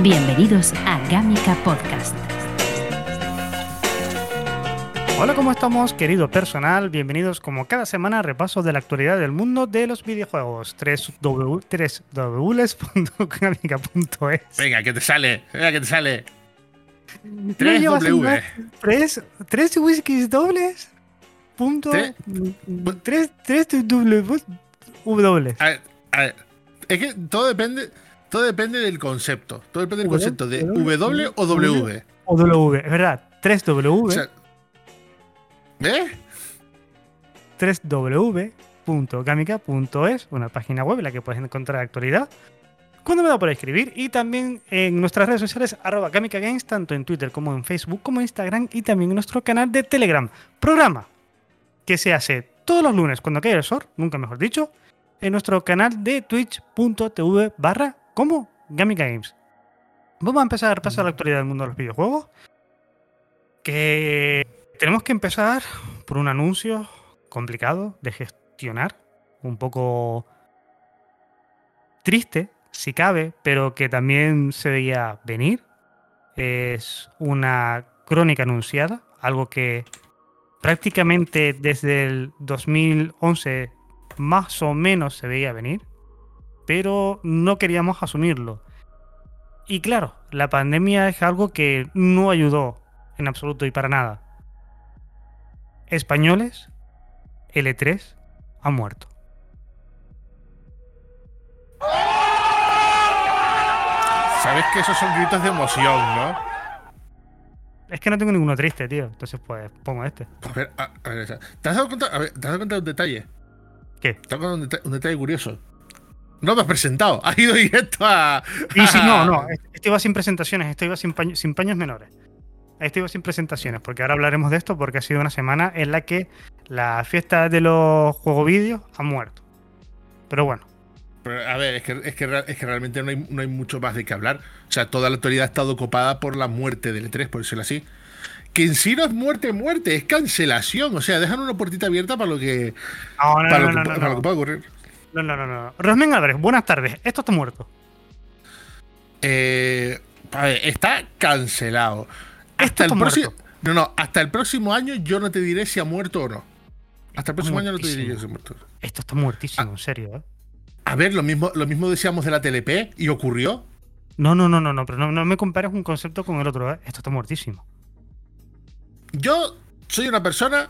Bienvenidos a Gamica Podcast. Hola, ¿cómo estamos, querido personal? Bienvenidos como cada semana a repaso de la actualidad del mundo de los videojuegos. 3w.gamica.es Venga, que te sale, venga, que te sale. ¿No 3W. ¿Tres, tres whiskies dobles? Punto. ¿Tres? Tres, tres W. W. A ver, a ver, es que todo depende, todo depende del concepto. Todo depende del concepto de W, W o W. O W, es verdad. 3W. O sea, ¿eh? 3w.gamica.es, una página web en la que puedes encontrar actualidad. Cuando me da por escribir y también en nuestras redes sociales arroba Gamica Games, tanto en Twitter como en Facebook, como en Instagram y también en nuestro canal de Telegram. Programa que se hace todos los lunes cuando cae el sol, nunca mejor dicho, en nuestro canal de twitch.tv barra como Gamica Games. Vamos a empezar a repasar la actualidad del mundo de los videojuegos. Que tenemos que empezar por un anuncio complicado de gestionar, un poco triste, si cabe, pero que también se veía venir. Es una crónica anunciada, algo que prácticamente desde el 2011 más o menos se veía venir, pero no queríamos asumirlo. Y claro, la pandemia es algo que no ayudó en absoluto y para nada. Españoles, L3 ha muerto. Sabes que esos son gritos de emoción, ¿no? Es que no tengo ninguno triste, tío. Entonces, pues pongo este. A ver, a, a ver, ¿te has dado cuenta, a ver, ¿te has dado cuenta de un detalle? ¿Qué? ¿Te has dado cuenta de un detalle curioso? No me has presentado, has ido directo a. Y sí, no, no. Esto iba sin presentaciones, esto iba sin, paño- sin paños menores. Esto iba sin presentaciones, porque ahora hablaremos de esto porque ha sido una semana en la que la fiesta de los juegos vídeos ha muerto. Pero bueno, Pero, a ver, es que, es que, real- es que realmente no hay, no hay mucho más de qué hablar. O sea, toda la actualidad ha estado copada por la muerte del E3, por decirlo así. Que en sí no es muerte, muerte, es cancelación. O sea, dejan una puertita abierta para lo que, no, no, para no, lo que, para lo que pueda ocurrir. No, no, no, no. Rosmen Álvarez, buenas tardes. Esto está muerto. Eh, a ver, está cancelado. Esto Hasta el está próximo. No, no, hasta el próximo año yo no te diré si ha muerto o no. Hasta el próximo año no te diré yo si ha muerto. Esto está muertísimo, en serio, ¿eh? A ver, lo mismo, lo mismo decíamos de la TLP y ocurrió. No, no, no, no, no, pero no, no me compares un concepto con el otro, ¿eh? Esto está muertísimo. Yo soy una persona,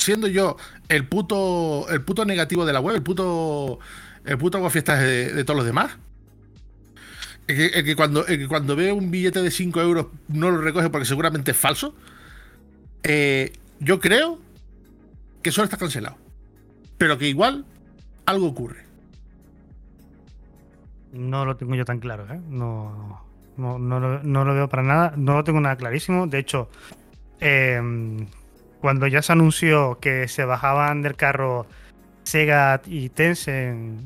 siendo yo el puto, el puto negativo de la web, el puto, el puto aguafiestas de, de todos los demás. El que, cuando, el que cuando ve un billete de 5 euros no lo recoge porque seguramente es falso. Eh, yo creo que solo está cancelado. Pero que igual algo ocurre. No lo tengo yo tan claro, ¿eh? No, no, no lo, no lo veo para nada. No lo tengo nada clarísimo. De hecho, eh, cuando ya se anunció que se bajaban del carro Sega y Tencent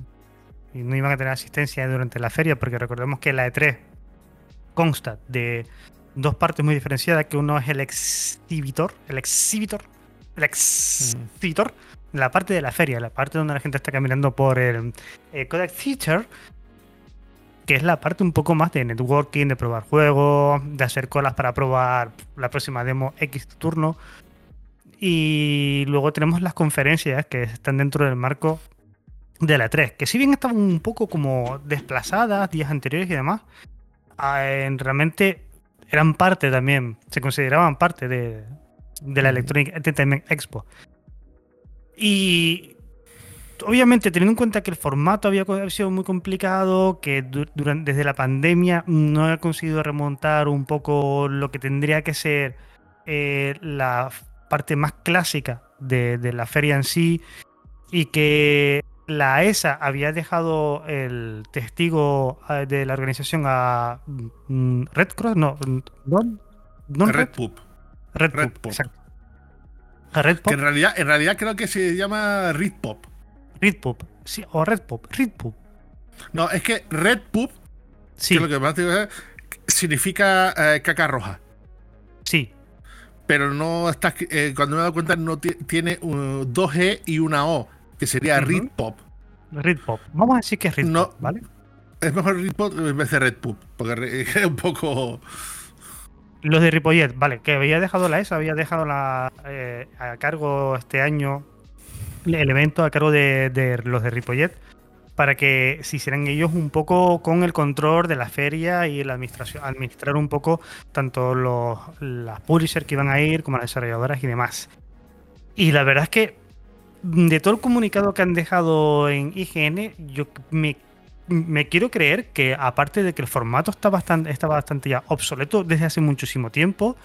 y no iban a tener asistencia durante la feria, porque recordemos que la E3 consta de dos partes muy diferenciadas, que uno es el exhibitor, el exhibitor, el exhibitor, la parte de la feria, la parte donde la gente está caminando por el eh, Kodak Theater, que es la parte un poco más de networking, de probar juegos, de hacer colas para probar la próxima demo X turno. Y luego tenemos las conferencias que están dentro del marco de la 3, que si bien estaban un poco como desplazadas días anteriores y demás, ah, en- realmente eran parte también, se consideraban parte de, de la Electronic Entertainment Expo. Y obviamente teniendo en cuenta que el formato había sido muy complicado, que du- durante, desde la pandemia no he conseguido remontar un poco lo que tendría que ser eh, la parte más clásica de, de la feria en sí, y que la ESA había dejado el testigo eh, de la organización a mm, Red Cross, no, no Red Pup. Red, Red Pup, Pup. exacto. A Red Que Pop, en realidad, en realidad creo que se llama Red Pop. Red Pop, sí, o Red Pop, Red Pop, No, es que Red Pup, sí, que es lo que más te digo, es, significa eh, caca roja. sí, Pero no está. eh, cuando me he dado cuenta, no ti- tiene uh, dos G y una O, que sería Ujú. Red Pop. Red Pop. Vamos a decir que es Red No. Pop, ¿vale? Es mejor Red Pop en vez de Red Pup, porque es un poco. Los de Ripollet, vale, que había dejado la ESA, había dejado la eh, a cargo este año el evento a cargo de, de los de Ripollet para que se hicieran ellos un poco con el control de la feria y la administración, administrar un poco tanto los las publishers que iban a ir como las desarrolladoras y demás. Y la verdad es que de todo el comunicado que han dejado en IGN, yo me, me quiero creer que aparte de que el formato está bastante, está bastante ya obsoleto desde hace muchísimo tiempo,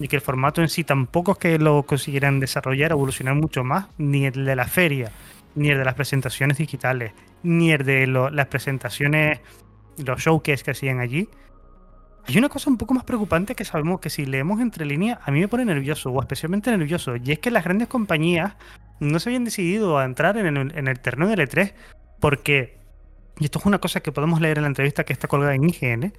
y que el formato en sí tampoco es que lo consiguieran desarrollar, evolucionar mucho más, ni el de la feria, ni el de las presentaciones digitales, ni el de lo- las presentaciones, los showcase que hacían allí. Hay una cosa un poco más preocupante que sabemos que si leemos entre líneas, a mí me pone nervioso, o especialmente nervioso, y es que las grandes compañías no se habían decidido a entrar en el, en el terreno del E3 porque, y esto es una cosa que podemos leer en la entrevista que está colgada en IGN,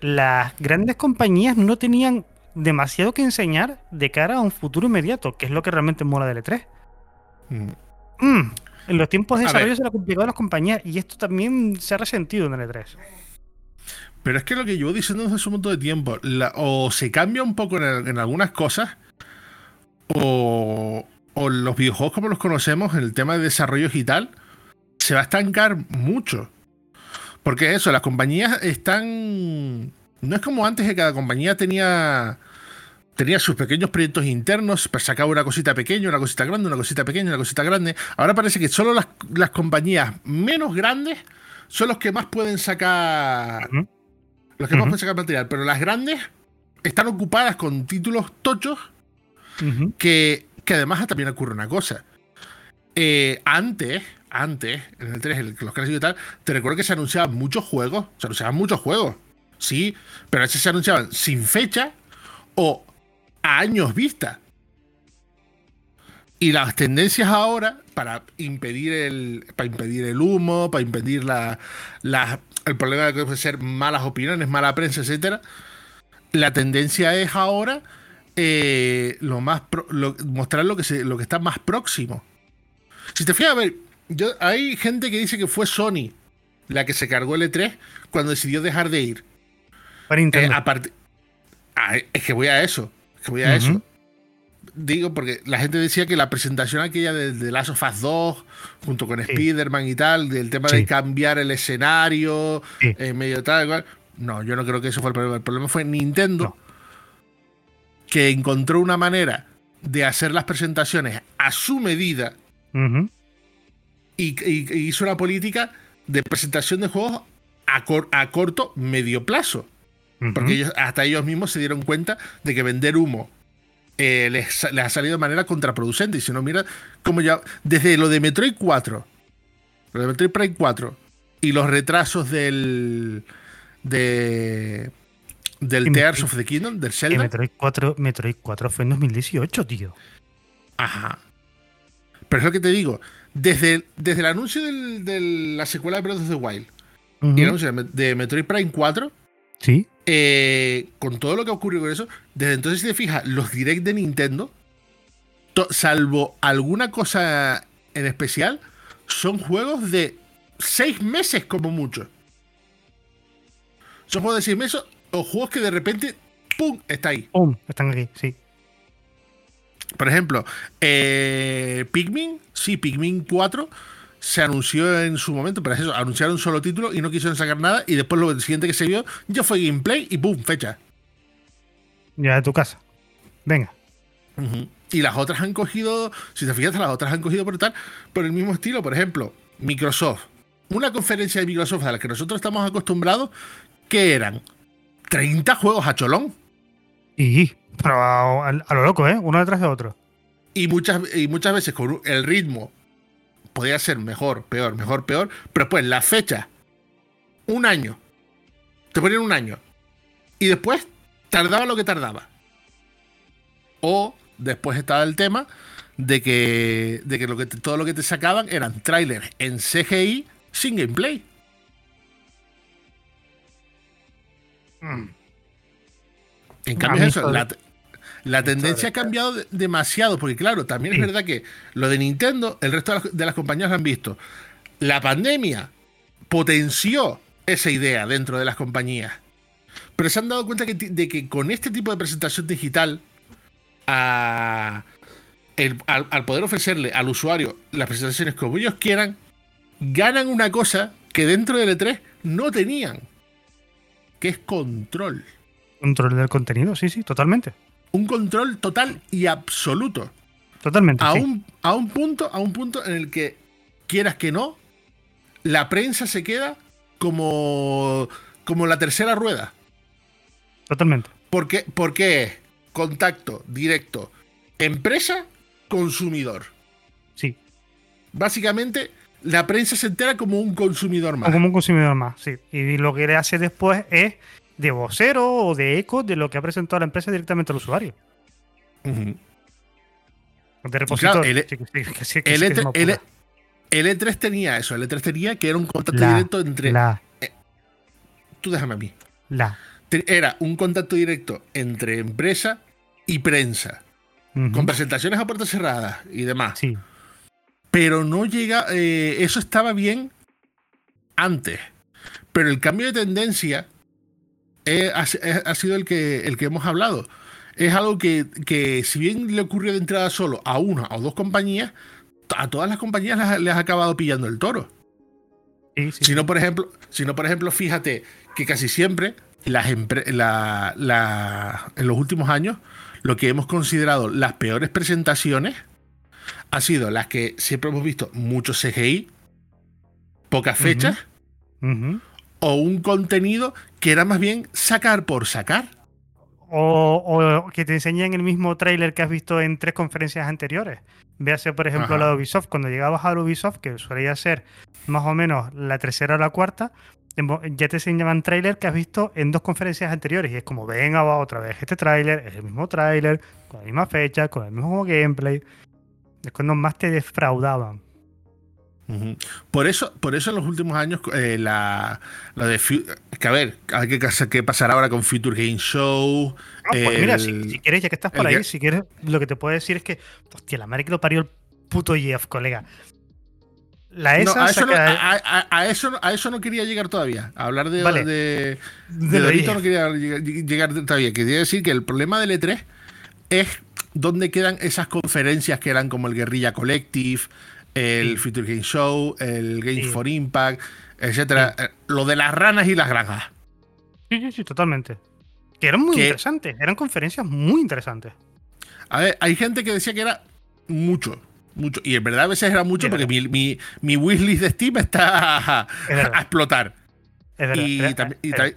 las grandes compañías no tenían demasiado que enseñar de cara a un futuro inmediato, que es lo que realmente mola del E3. Mm. Mm, en los tiempos de desarrollo se la complicado a las compañías y esto también se ha resentido en el E3. Pero es que lo que llevo diciendo desde hace un montón de tiempo, la- o se cambia un poco en, el- en algunas cosas, o, o los videojuegos como los conocemos, en el tema de desarrollo y tal, se va a estancar mucho. Porque eso, las compañías están. No es como antes que cada compañía tenía. Tenía sus pequeños proyectos internos, pues sacaba una cosita pequeña, una cosita grande, una cosita pequeña, una cosita grande. Ahora parece que solo las, las compañías menos grandes son los que más pueden sacar. Los que más pueden sacar material. Pero las grandes están ocupadas con títulos tochos que, que además también ocurre una cosa. Eh, antes, antes, en el 3, en los clásicos y tal, te recuerdo que se anunciaban muchos juegos. Se anunciaban muchos juegos. Sí, pero a veces se anunciaban sin fecha o a años vista. Y las tendencias ahora, para impedir el, para impedir el humo, para impedir la, la- el problema de que puede ser malas opiniones, mala prensa, etcétera, la tendencia es ahora eh, lo más pro- lo- mostrar lo que se, lo que está más próximo. Si te fijas a ver, yo, hay gente que dice que fue Sony la que se cargó el E3 cuando decidió dejar de ir. Para Eh, Nintendo. aparte, ah, es que voy a eso. Voy a eso. Digo, porque la gente decía que la presentación aquella de, de Last of Us 2, junto con Sí. Spider-Man y tal, del tema Sí. de cambiar el escenario, Sí. en medio tal, igual. No, yo no creo que eso fue el problema. El problema fue Nintendo, No. que encontró una manera de hacer las presentaciones a su medida y- y hizo una política de presentación de juegos a, cor- a corto, medio plazo. Porque ellos, hasta ellos mismos se dieron cuenta de que vender humo eh, les, ha salido de manera contraproducente. Y si no, mira, como ya. Desde lo de Metroid 4, lo de Metroid Prime 4 y los retrasos del. de. del Y Tears Metroid- of the Kingdom, del Zelda. Metroid 4, Metroid 4 fue en 2018, tío. Ajá. Pero es lo que te digo. Desde, desde el anuncio del- de la secuela de Breath of the Wild y el anuncio de, de Metroid Prime 4, Sí. Eh, con todo lo que ocurrió con eso, desde entonces, si te fijas, los direct de Nintendo, salvo alguna cosa en especial, son juegos de seis meses como mucho. Son juegos de seis meses o juegos que de repente, ¡pum! está ahí. Pum, están aquí, sí. Por ejemplo, eh, Pikmin, sí, Pikmin 4 se anunció en su momento, pero es eso, anunciaron un solo título y no quisieron sacar nada y después lo siguiente que se vio ya fue gameplay y ¡pum! fecha. Ya de tu casa. Venga. Y las otras han cogido, si te fijas, las otras han cogido por tal, por el mismo estilo. Por ejemplo, Microsoft. Una conferencia de Microsoft a la que nosotros estamos acostumbrados, que eran 30 juegos a cholón. Y, pero a, a lo loco, ¿eh? Uno detrás de otro. Y muchas, y muchas veces con el ritmo podía ser mejor, peor, mejor, peor, pero después la fecha, un año, te ponían un año, y después tardaba lo que tardaba. O después estaba el tema de que, de que, lo que todo lo que te sacaban eran trailers en CGI sin gameplay. Mm. En cambio, eso, la, la tendencia ha cambiado de- demasiado, porque claro, también es verdad que lo de Nintendo, el resto de las, de las compañías lo han visto. La pandemia potenció esa idea dentro de las compañías, pero se han dado cuenta que, de que con este tipo de presentación digital, a- el- al, al poder ofrecerle al usuario las presentaciones como ellos quieran, ganan una cosa que dentro del E3 no tenían, que es control. Control del contenido, sí, sí, totalmente. Un control total y absoluto. Totalmente. A sí. un, a un punto, a un punto en el que, quieras que no, la prensa se queda como, como la tercera rueda. Totalmente. Porque, porque es contacto directo, empresa, consumidor. Sí. Básicamente, la prensa se entera como un consumidor más. Como un consumidor más, sí. Y lo que le hace después es de vocero o de eco de lo que ha presentado la empresa directamente al usuario. Ujú. De repositorio. el- Sí, que sí, que sí, que El, sí que se E3, me el, ocurre. el E3 tenía eso, el E3 tenía que era un contacto La- directo entre... La, Tú déjame a mí. la. Era un contacto directo entre empresa y prensa, con presentaciones a puertas cerradas y demás. Sí. Pero no llega, eh, eso estaba bien antes. Pero el cambio de tendencia eh, ha, sido el que, el que hemos hablado. Es algo que, que si bien le ocurrió de entrada solo a una o dos compañías, a todas las compañías les, ha- les ha acabado pillando el toro. Sí, sí, Si no, por ejemplo, si no, por ejemplo, fíjate que casi siempre las la- la- en los últimos años lo que hemos considerado las peores presentaciones ha sido las que siempre hemos visto mucho CGI, pocas fechas o un contenido que era más bien sacar por sacar. O, o que te enseñan el mismo tráiler que has visto en tres conferencias anteriores. Véase, por ejemplo, Ajá. la de Ubisoft. Cuando llegabas a Ubisoft, que solía ser más o menos la tercera o la cuarta, ya te enseñaban tráiler que has visto en dos conferencias anteriores. Y es como, venga, va otra vez este tráiler, es el mismo tráiler, con la misma fecha, con el mismo gameplay. Es cuando más te defraudaban. Por eso, por eso en los últimos años eh, la, la de que a ver, hay que qué pasará ahora con Future Game Show. Ah, pues mira, si, si quieres, ya que estás por ahí, que- si quieres, lo que te puedo decir es que, hostia, la madre que lo parió el puto Jeff, colega. La No, ESA a, eso no, a, a- a eso, no- a eso no quería llegar todavía. A hablar de, Vale. de, de Dorito no quería llegar, llegar todavía. Quería decir que el problema del E3 es dónde quedan esas conferencias que eran como el Guerrilla Collective, el. Future Game Show, el Games Sí. for Impact, etcétera. Eh, Lo de las ranas y las granjas. Sí, sí, sí, totalmente. Que eran muy Que- interesantes, eran conferencias muy interesantes. A ver, hay gente que decía que era mucho. Mucho. Y en verdad a veces era mucho porque mi, mi, mi wishlist de Steam está a, Es verdad. a explotar. Es verdad. Y era- tam- y era- tam-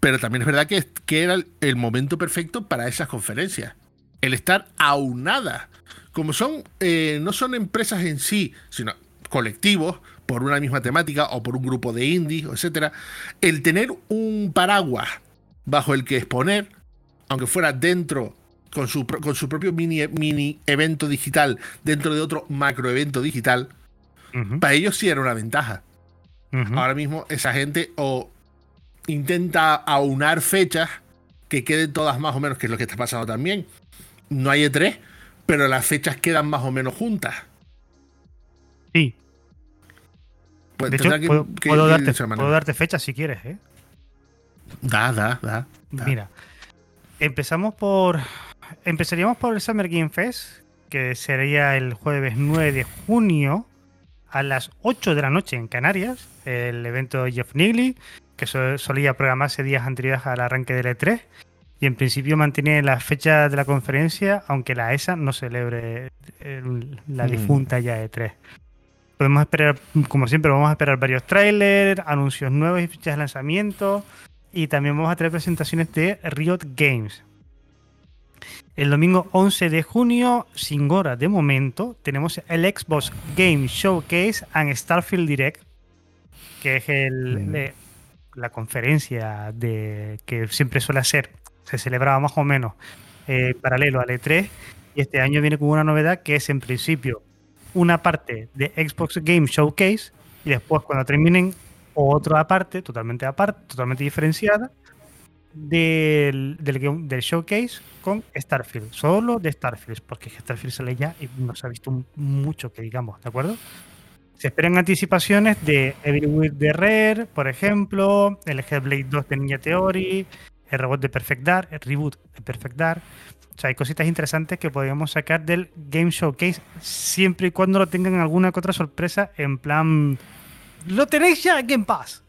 pero también es verdad que, que era el momento perfecto para esas conferencias. El estar aunada. Como son, eh, no son empresas en sí, sino colectivos por una misma temática o por un grupo de indies, etcétera. El tener un paraguas bajo el que exponer, aunque fuera dentro con su, con su propio mini, mini evento digital, dentro de otro macro evento digital, para ellos sí era una ventaja. Ahora mismo esa gente o intenta aunar fechas que queden todas más o menos, que es lo que está pasando también. No hay E3, pero las fechas quedan más o menos juntas. Sí, Pues de hecho, que- puedo, que- puedo que darte, puedo fechas si quieres, ¿eh? Da, da, da. da. Mira, empezamos por. Empezaríamos por el Summer Game Fest, que sería el jueves 9 de junio a las 8 de la noche en Canarias. El evento de Jeff Nigley, que so- solía programarse días anteriores al arranque del E3. Y en principio mantiene la fecha de la conferencia, aunque la ESA no celebre el- la Mm. difunta ya E3. Podemos esperar, como siempre, vamos a esperar varios trailers, anuncios nuevos y fechas de lanzamiento. Y también vamos a traer presentaciones de Riot Games. El domingo 11 de junio, sin hora de momento, tenemos el Xbox Game Showcase and Starfield Direct, que es el, Mm. le- la conferencia de que siempre suele hacer, se celebraba más o menos eh, paralelo al E3, y este año viene con una novedad que es en principio una parte de Xbox Game Showcase y después cuando terminen otra aparte, totalmente aparte, totalmente diferenciada, del, del, del showcase con Starfield, solo de Starfield, porque Starfield sale ya y no se ha visto mucho que digamos, ¿de acuerdo? Se esperan anticipaciones de Everywhere de Rare, por ejemplo, el Hellblade 2 de Ninja Theory, el reboot de Perfect Dark, el reboot de Perfect Dark. O sea, hay cositas interesantes que podríamos sacar del Game Showcase siempre y cuando lo tengan alguna que otra sorpresa en plan. Lo tenéis ya en Game Pass.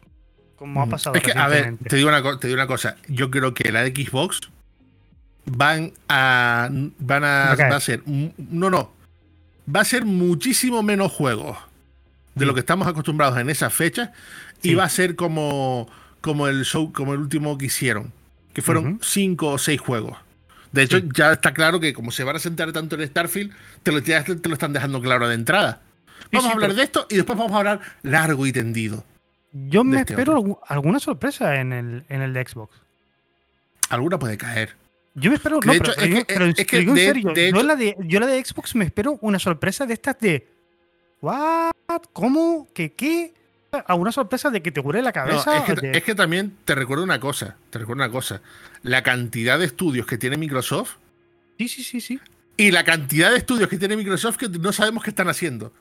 Como ha Mm. pasado. Es que, a ver, te digo, una, te digo una cosa. Yo creo que la de Xbox van a. Van a. Caer. Va a ser. No, no. Va a ser muchísimo menos juegos de Sí. lo que estamos acostumbrados en esas fechas. Y va a ser como. Como el show, como el último que hicieron. Que fueron cinco o seis juegos. De hecho, Sí. ya está claro que como se van a sentar tanto en Starfield, te lo, ya te lo están dejando claro de entrada. Vamos sí, a hablar pero- de esto y después vamos a hablar largo y tendido. Yo me este espero otro. alguna sorpresa en el, en el de Xbox. Alguna puede caer. Yo me espero. No, hecho, pero, es digo- que- pero en- es que serio. de yo, hecho- la de, yo la de Xbox me espero una sorpresa de estas de. ¿What? ¿Cómo? ¿Qué? ¿Qué? ¿Alguna sorpresa de que te huele la No, cabeza? es, que, de- es que también te recuerdo una cosa. Te recuerdo una cosa. La cantidad de estudios que tiene Microsoft Sí, sí, sí, sí. y la cantidad de estudios que tiene Microsoft que no sabemos qué están haciendo.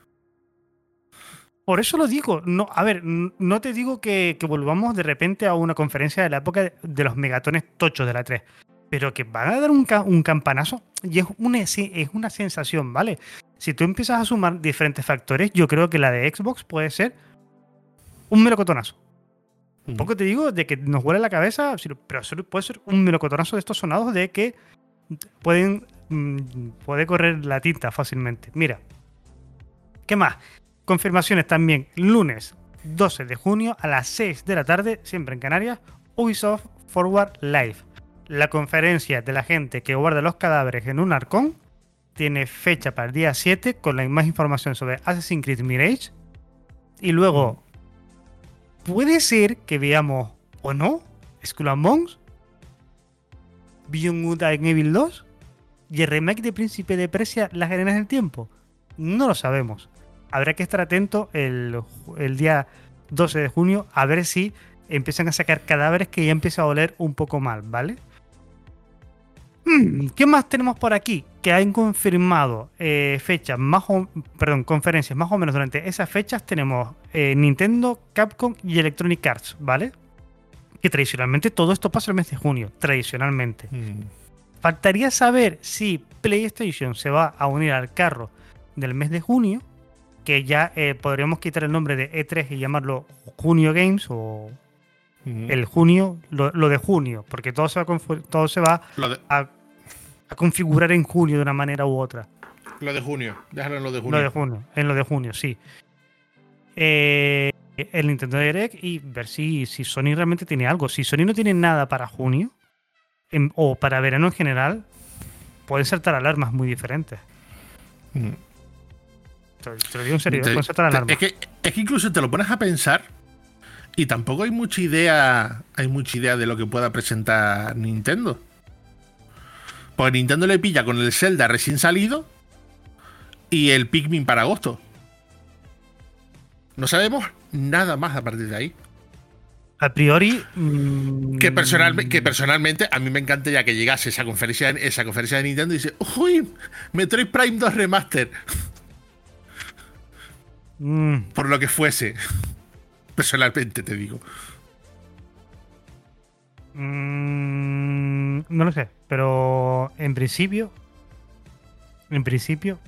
Por eso lo digo. No, a ver, no te digo que, que volvamos de repente a una conferencia de la época de, los megatones tochos de la 3. Pero que van a dar un, ca- un campanazo y es una, es una sensación, ¿vale? Si tú empiezas a sumar diferentes factores, yo creo que la de Xbox puede ser un melocotonazo. Poco te digo de que nos huele la cabeza, pero puede ser un melocotonazo de estos sonados de que pueden mm, puede correr la tinta fácilmente. Mira, ¿qué más? Confirmaciones también. Lunes 12 de junio a las 6 de la tarde, siempre en Canarias, Ubisoft Forward Live. La conferencia de la gente que guarda los cadáveres en un arcón tiene fecha para el día 7 con la más información sobre Assassin's Creed Mirage. Y luego, puede ser que veamos, o no, Skull and Bones, Beyond Good Evil 2 y el remake de Príncipe de Presia, Las Arenas del Tiempo. No lo sabemos. Habrá que estar atento el, el día 12 de junio a ver si empiezan a sacar cadáveres que ya empieza a oler un poco mal, ¿vale? Mm, ¿Qué más tenemos por aquí? Que han confirmado eh, fechas más o, perdón, conferencias más o menos durante esas fechas tenemos eh, Nintendo, Capcom y Electronic Arts, ¿vale? Que tradicionalmente todo esto pasa el mes de junio, tradicionalmente. Mm. Faltaría saber si PlayStation se va a unir al carro del mes de junio, que ya eh, podríamos quitar el nombre de E3 y llamarlo Junio Games o El junio, lo, lo de junio, porque todo se va, todo se va de, a, a configurar en junio de una manera u otra. lo de junio. Déjalo en lo de junio. Lo de junio, en lo de junio, sí. Eh, el Nintendo Direct y ver si, si Sony realmente tiene algo. Si Sony no tiene nada para junio en- o para verano en general, pueden saltar alarmas muy diferentes. Mm. Te, te lo digo en serio, Te- pueden saltar te- alarmas. es, que, es que incluso te lo pones a pensar y tampoco hay mucha idea. Hay mucha idea de lo que pueda presentar Nintendo. Pues Nintendo le pilla con el Zelda recién salido y el Pikmin para agosto. No sabemos nada más a partir de ahí. A priori. mm, Que, personalme- que personalmente a mí me encantaría que llegase esa conferencia, esa conferencia de Nintendo y dice, uy, Metroid Prime 2 Remaster, mm, por lo que fuese. Personalmente te digo. mm, no lo sé, pero en principio. En principio.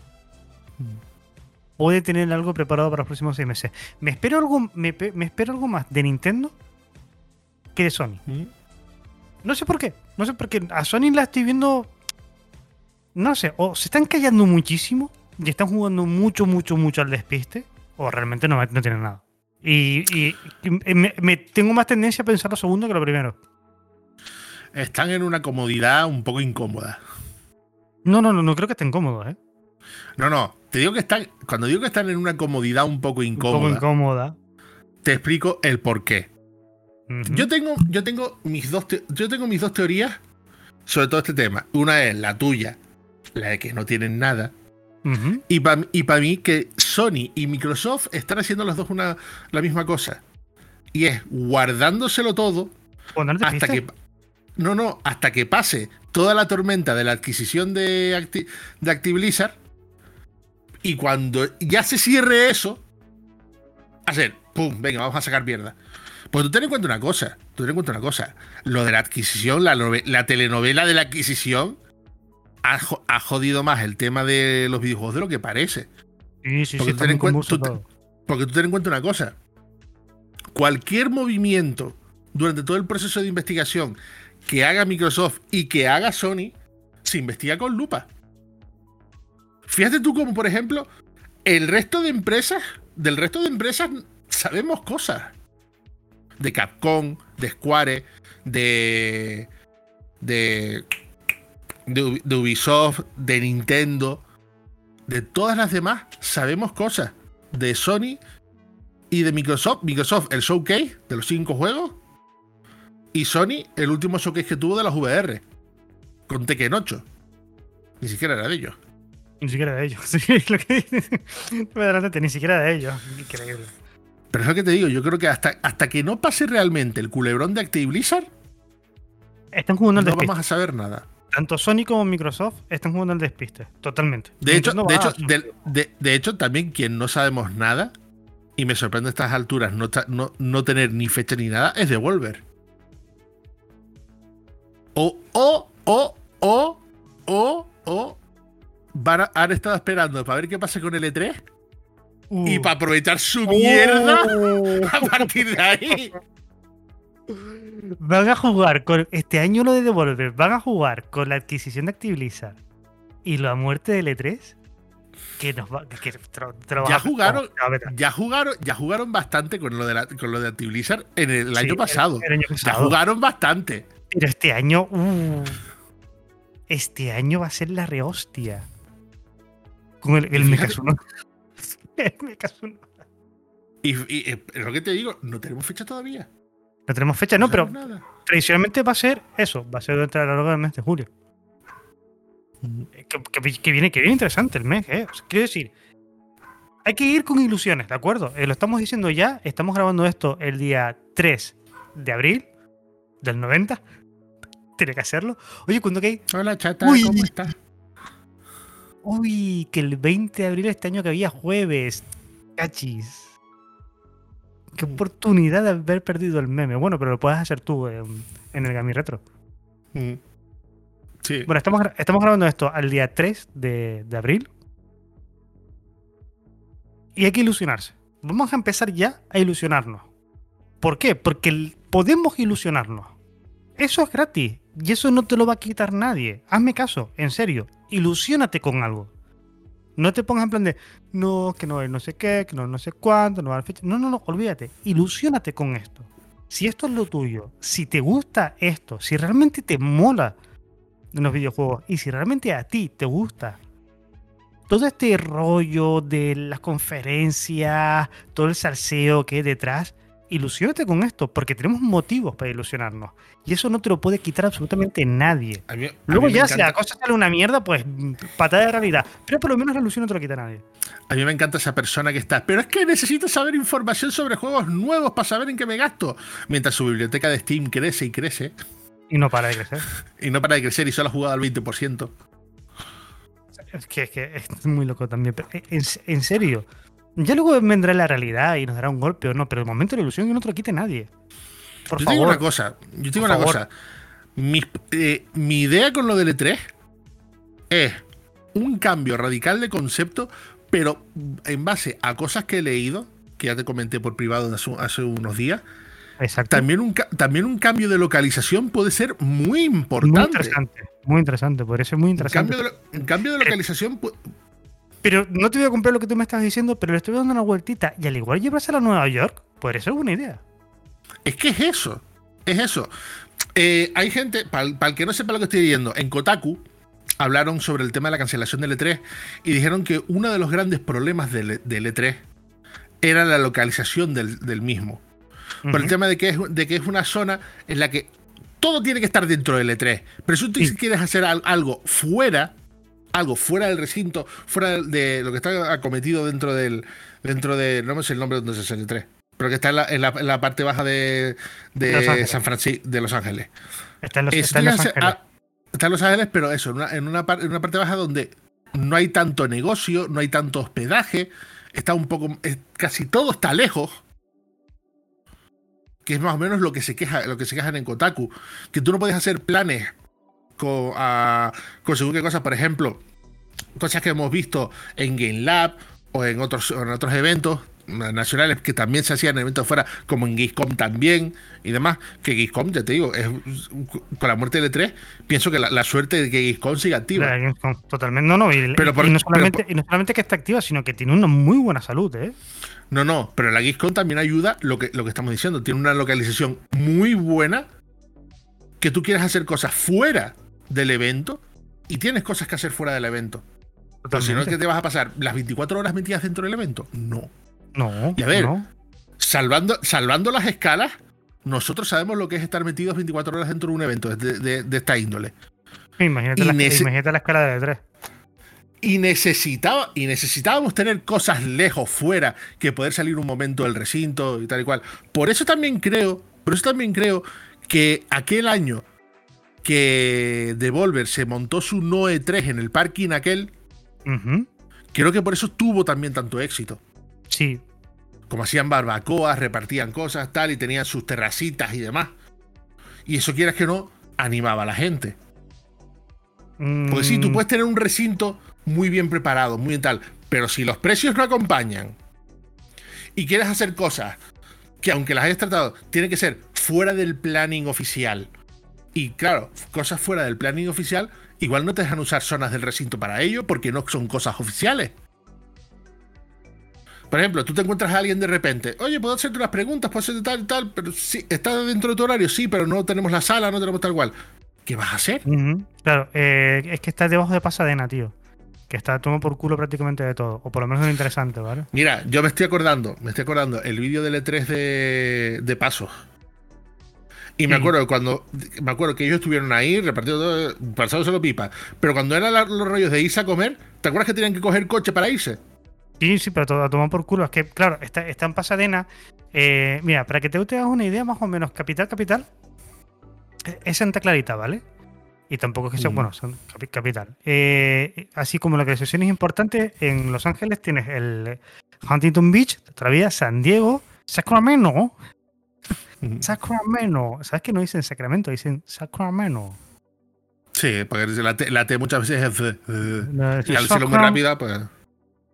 Puede tener algo preparado para los próximos seis meses. Me espero algo, me, me espero algo más de Nintendo que de Sony. No sé por qué. No sé por qué. A Sony la estoy viendo. No sé. O se están callando muchísimo. Y están jugando mucho, mucho, mucho al despiste. O realmente no, no tienen nada. Y, y- y me, me- tengo más tendencia a pensar lo segundo que lo primero. Están en una comodidad un poco incómoda. No, no, no, no creo que estén cómodos, ¿eh? No, no. Te digo que están. Cuando digo que están en una comodidad un poco incómoda, Un poco incómoda. te explico el por qué. Yo tengo, yo tengo mis dos yo tengo mis dos teorías sobre todo este tema. Una es la tuya, la de que no tienen nada. Y para y pa mí que Sony y Microsoft están haciendo las dos una, la misma cosa. Y es guardándoselo todo hasta que no no hasta que pase toda la tormenta de la adquisición de, Acti- de Activision. Y cuando ya se cierre eso hacer pum venga vamos a sacar mierda. Pues tú ten en cuenta una cosa tú ten en cuenta una cosa. Lo de la adquisición la, la telenovela de la adquisición ha, ha jodido más el tema de los videojuegos de lo que parece Sí, sí, sí, porque ten convulso tú porque ten en cuenta una cosa. Cualquier movimiento durante todo el proceso de investigación que haga Microsoft y que haga Sony, se investiga con lupa. Fíjate tú como, por ejemplo, el resto de empresas, del resto de empresas sabemos cosas. De Capcom, de Square, de... de... de, Ubi- de Ubisoft, de Nintendo, de todas las demás sabemos cosas. De Sony y de Microsoft. Microsoft, el showcase de los cinco juegos. Y Sony, el último showcase que tuvo de las VR. Con Tekken 8. Ni siquiera era de ellos. Ni siquiera de ellos. Sí, es lo que dice. Ni siquiera de ellos. Increíble. Pero es lo que te digo, yo creo que hasta, hasta que no pase realmente el culebrón de Activision Blizzard, Están jugando al no despiste. vamos a saber nada. Tanto Sony como Microsoft están jugando al despiste. Totalmente. De hecho, de hecho, a su- de, de- de hecho, también quien no sabemos nada, y me sorprende a estas alturas no, no, no tener ni fecha ni nada, es Devolver. O, o, o, o, o, o, van a- han estado esperando para ver qué pasa con el E3 Uh. y para aprovechar su mierda Oh. a partir de ahí. Van a jugar con. Este año lo de Devolver. Van a jugar con la adquisición de Activision y la muerte del E3. Que nos va. Que vas Ya jugaron-. Ya jugaron, ya jugaron bastante con lo de, la, con lo de Activision en el, Sí, año pasado. el año Ya jugaron bastante. Pero este año. uh, este año va a ser la rehostia. Con el, el Mekasuno. el Mekasuno. Y, y- eh, es lo que te digo, no tenemos fecha todavía. No tenemos fecha, no, pero nada. tradicionalmente va a ser eso. Va a ser durante a lo largo del mes de julio. Que, que- que viene, que viene interesante el mes, ¿eh? O sea, quiero decir, hay que ir con ilusiones, ¿de acuerdo? Eh, lo estamos diciendo ya, estamos grabando esto el día 3 de abril del 90. Tiene que hacerlo. Oye, ¿cuándo que hay? Hola, chata, Uy. ¿cómo estás? Uy, que el 20 de abril de este año que había jueves. Cachis. Qué oportunidad de haber perdido el meme. Bueno, pero lo puedes hacer tú en, en el Gami Retro. Mm. Sí. Bueno, estamos, gra- estamos grabando esto al día 3 de, de abril. Y hay que ilusionarse. Vamos a empezar ya a ilusionarnos. ¿Por qué? Porque podemos ilusionarnos. Eso es gratis. Y eso no te lo va a quitar nadie. Hazme caso, en serio. Ilusiónate con algo. No te pongas en plan de, no, que no hay no sé qué, que no no sé cuánto, no va a fecha. No, no, no, olvídate. Ilusiónate con esto. Si esto es lo tuyo, si te gusta esto, si realmente te mola de los videojuegos y si realmente a ti te gusta todo este rollo de las conferencias, todo el salseo que hay detrás, ilusionate con esto, porque tenemos motivos para ilusionarnos. Y eso no te lo puede quitar absolutamente nadie. A mí- a Luego ya, si la cosa sale una mierda, pues patada de realidad. Pero por lo menos la ilusión no te lo quita nadie. A mí me encanta esa persona que está. Pero es que necesito saber información sobre juegos nuevos para saber en qué me gasto. Mientras su biblioteca de Steam crece y crece. Y no para de crecer. Y no para de crecer y solo ha jugado al 20%. Es que, es que es muy loco también. pero en, en serio. Ya luego vendrá la realidad y nos dará un golpe o no, pero de momento la ilusión que no te lo quite nadie. Por yo favor. te digo una cosa. Yo te digo Por una favor. cosa. Mi, eh, mi idea con lo del E3 es un cambio radical de concepto, pero en base a cosas que he leído, que ya te comenté por privado hace, hace unos días. Exacto. También un, también un cambio de localización puede ser muy importante. Muy interesante. Muy interesante. Podría ser muy Un interesante. cambio, de, lo- un cambio de localización Pero no te voy a comprar lo que tú me estás diciendo, pero le estoy dando una vueltita. Y al igual llevársela a Nueva York, podría ser buena idea. Es que es eso. Es eso. Eh, hay gente, para el que no sepa lo que estoy diciendo, en Kotaku, hablaron sobre el tema de la cancelación del E3 y dijeron que uno de los grandes problemas del, del E3 era la localización del, del mismo. Por el tema de que, es, de que es una zona en la que todo tiene que estar dentro del E3. Pero si tú Sí. quieres hacer al- algo fuera, algo fuera del recinto, fuera de lo que está acometido dentro del. dentro de. No me sé el nombre donde el E3. Pero que está en la, en la- en la parte baja de, de. San Francisco, de Los Ángeles. Está en Los, está en Los Ángeles. ah, está en Los Ángeles, pero eso, en una, en, una par- en una parte baja donde no hay tanto negocio, no hay tanto hospedaje, está un poco. casi todo está lejos. Que es más o menos lo que se queja, lo que se quejan en Kotaku. Que tú no puedes hacer planes con, a- con según qué cosas, por ejemplo, cosas que hemos visto en Game Lab o en otros, en otros eventos nacionales que también se hacían en eventos fuera, como en Gamescom también y demás, que Gamescom, ya te digo, es, con la muerte del E3, pienso que la, la suerte de que Gamescom siga activa. Gamescom, Totalmente. No, no. Y, Pero por- y no pero solamente, por- y no solamente que está activa, sino que tiene una muy buena salud, ¿eh? No, no, pero la Gamescom también ayuda lo que, lo que estamos diciendo, tiene una localización muy buena, que tú quieres hacer cosas fuera del evento y tienes cosas que hacer fuera del evento. Pero si no que te vas a pasar las 24 horas metidas dentro del evento. No. No. Y a ver, no. Salvando, salvando las escalas, nosotros sabemos lo que es estar metidos 24 horas dentro de un evento de, de- de esta índole. Imagínate, la, imagínate la escala de 3. Y, necesitaba, y necesitábamos tener cosas lejos, fuera, que poder salir un momento del recinto y tal y cual. Por eso también creo, por eso también creo que aquel año que Devolver se montó su Noe 3 en el parking aquel, creo que por eso tuvo también tanto éxito. Sí. como hacían barbacoas, repartían cosas, tal, y tenían sus terracitas y demás. Y eso quieras que no, animaba a la gente. Porque sí, tú Mm, puedes tener un recinto muy bien preparado, muy tal, pero si los precios no acompañan y quieres hacer cosas que aunque las hayas tratado, tienen que ser fuera del planning oficial. Y claro, cosas fuera del planning oficial, igual no te dejan usar zonas del recinto para ello porque no son cosas oficiales. Por ejemplo, tú te encuentras a alguien de repente, oye, puedo hacerte unas preguntas, puedo hacerte tal y tal, pero sí, está dentro de tu horario, sí, pero no tenemos la sala, no tenemos tal cual. ¿Qué vas a hacer? Claro, eh, es que está debajo de Pasadena, tío. Que está tomado por culo prácticamente de todo. O por lo menos es lo interesante, ¿vale? Mira, yo me estoy acordando, me estoy acordando el vídeo del E3 de, de Pasos. Y me acuerdo cuando me acuerdo que ellos estuvieron ahí repartiendo todo, pasado solo pipa. Pero cuando eran la- los rollos de irse a comer, ¿te acuerdas que tenían que coger coche para irse? Sí, sí, pero todo a tomar por culo. Es que, claro, está, está en Pasadena. Eh, mira, para que te, te hagas una idea, más o menos, capital, capital, eh, es Santa Clarita, ¿vale? Y tampoco es que sea, Mm. bueno, son capi- capital. Eh, así como localización es importante, en Los Ángeles tienes el Huntington Beach, todavía San Diego, Sacramento, Sacramento. ¿Sabes que no dicen Sacramento? Dicen Sacramento. Sí, porque la T, la T muchas veces es. No, y al decirlo muy rápida, pues.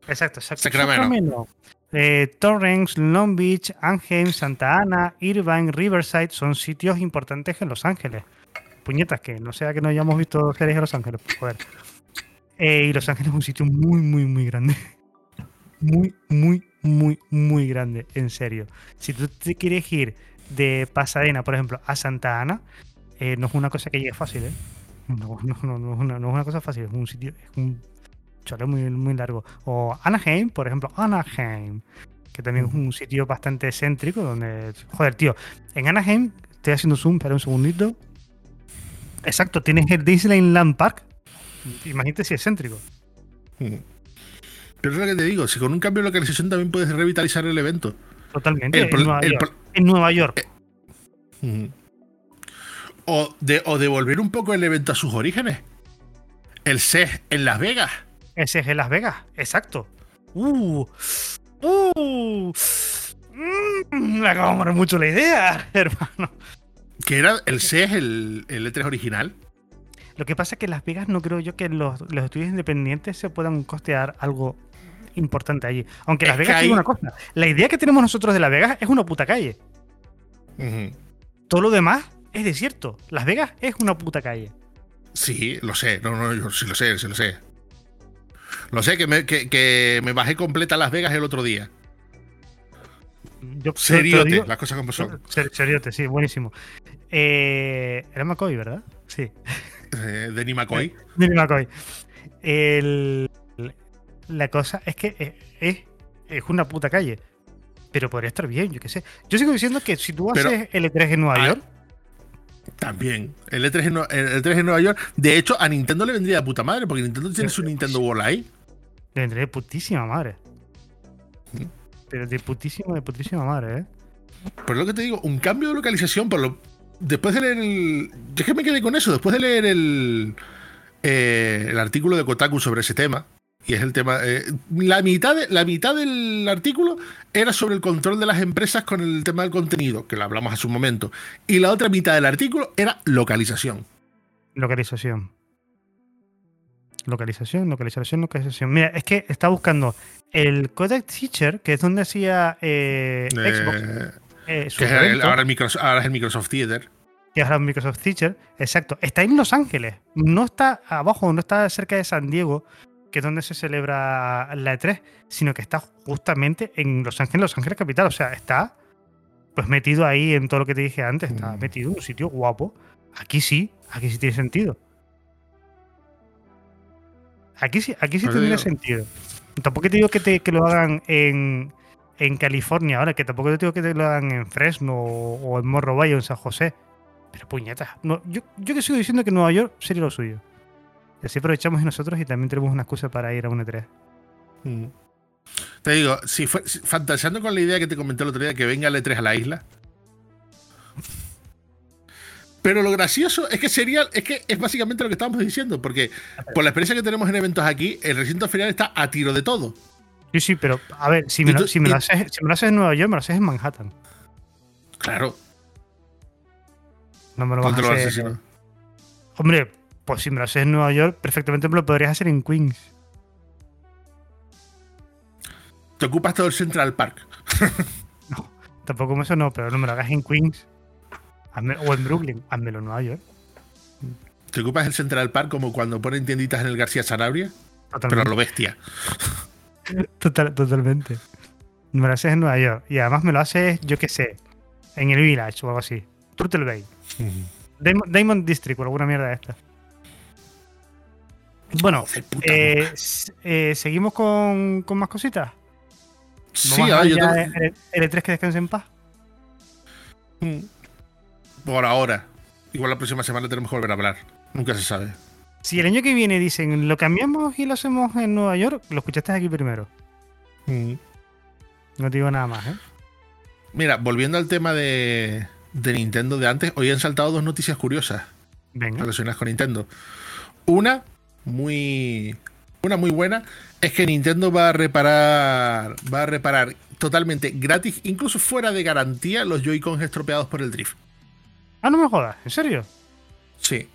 Exacto, Sac- Sacramento. Sacramento. Eh, Torrance, Long Beach, Anaheim, Santa Ana, Irvine, Riverside son sitios importantes en Los Ángeles. Puñetas, que no sea que no hayamos visto series de Los Ángeles, joder. Eh, y Los Ángeles es un sitio muy, muy, muy grande. Muy, muy, muy, muy grande, en serio. Si tú te quieres ir de Pasadena, por ejemplo, a Santa Ana, eh, no es una cosa que llegue fácil, ¿eh? No, no, no, no es una, no es una cosa fácil, es un sitio, es un chole muy, muy largo. O Anaheim, por ejemplo, Anaheim, que también es un sitio bastante céntrico donde, joder, tío, en Anaheim, estoy haciendo zoom, espera un segundito. Exacto, tienes el Disneyland Park. Imagínate si es céntrico. Pero es lo que te digo, si con un cambio de localización también puedes revitalizar el evento. Totalmente. El en, Nueva el York. pro- en Nueva York. Ujú. O, de, o devolver un poco el evento a sus orígenes. El CES en Las Vegas. Ese es en Las Vegas, exacto. Uh, uh, mm, me acabo de morir mucho la idea, hermano. Que era el CES, el, el E3 original. Lo que pasa es que en Las Vegas no creo yo que los, los estudios independientes se puedan costear algo importante allí. Aunque Las Es Vegas ahí- una cosa. La idea que tenemos nosotros de Las Vegas es una puta calle. Todo lo demás es desierto. Las Vegas es una puta calle. Sí, lo sé. No, no, yo sí lo sé, sí lo sé. Lo sé que me, que, que me bajé completa a Las Vegas el otro día. Yo Seriote, digo- las cosas como son. Ser- Seriote, sí, buenísimo. Eh, era McCoy, ¿verdad? Sí. eh, de Nimacoy. De Nimacoy. El, la cosa es que es, es, una puta calle. Pero podría estar bien, yo qué sé. Yo sigo diciendo que si tú haces L3 en Nueva York. También. El E3, en, el 3 en Nueva York. De hecho, a Nintendo le vendría de puta madre, porque Nintendo tiene su Nintendo World ahí. Le vendría de putísima madre. Pero de putísima, de putísima madre, ¿eh? Por lo que te digo, un cambio de localización, por lo. Después de leer el. Yo es que me quedé con eso, después de leer el. Eh, el artículo de Kotaku sobre ese tema. Y es el tema. Eh, la, mitad la mitad del artículo era sobre el control de las empresas con el tema del contenido, que lo hablamos hace un momento. Y la otra mitad del artículo era localización. Localización. Localización, localización, localización. Mira, es que está buscando el Codec Teacher, que es donde hacía eh, Xbox. Eh, ahora, es el Microsoft Theater. Y ahora es Microsoft Teacher, exacto. Está en Los Ángeles, no está abajo, no está cerca de San Diego, que es donde se celebra la E3, sino que está justamente en Los Ángeles, Los Ángeles Capital. O sea, está pues metido ahí en todo lo que te dije antes, está mm. metido en un sitio guapo. Aquí sí, aquí sí tiene sentido. Aquí sí, aquí sí tendría sentido. Tampoco te digo que, te, que lo hagan en, en California ahora, que tampoco te digo que te lo hagan en Fresno o, en Morro Valle o en San José. Pero puñetas, no, yo, yo que sigo diciendo que Nueva York sería lo suyo. Y así aprovechamos nosotros y también tenemos una excusa para ir a un E3. Mm. Te digo, si fue, fantaseando con la idea que te comenté el otro día que venga el E3 a la isla. Pero lo gracioso es que sería, es que es básicamente lo que estábamos diciendo, porque por la experiencia que tenemos en eventos aquí, el recinto final está a tiro de todo. Sí, sí, pero a ver, si me, lo, si me, lo, haces, si me lo haces en Nueva York, me lo haces en Manhattan. Claro. No me lo vas a hacer. Hombre, pues si me lo haces en Nueva York, perfectamente me lo podrías hacer en Queens. Te ocupas todo el Central Park. no, tampoco eso no, pero no me lo hagas en Queens o en Brooklyn, házmelo en Nueva York. ¿Te ocupas el Central Park como cuando ponen tienditas en el García Sanabria? Pero a lo bestia. Total, totalmente. Me lo haces en Nueva York. Y además me lo haces, yo qué sé, en el Village o algo así. Turtle Bay. Diamond, District o alguna mierda de esta. Bueno, eh, eh, ¿seguimos con, con, más cositas? Sí, ah, yo tengo... el, el, 3 que descanse en paz. Mm. Por ahora. Igual la próxima semana tenemos que volver a hablar. Nunca se sabe. Si el año que viene dicen lo cambiamos y lo hacemos en Nueva York, lo escuchaste aquí primero. Mm. No te digo nada más, ¿eh? Mira, volviendo al tema de, de Nintendo de antes, hoy han saltado dos noticias curiosas Venga. relacionadas con Nintendo. Una, muy. Una muy buena, es que Nintendo va a reparar. Va a reparar totalmente gratis, incluso fuera de garantía, los Joy-Cons estropeados por el drift. Ah, no me jodas, ¿en serio? Sí.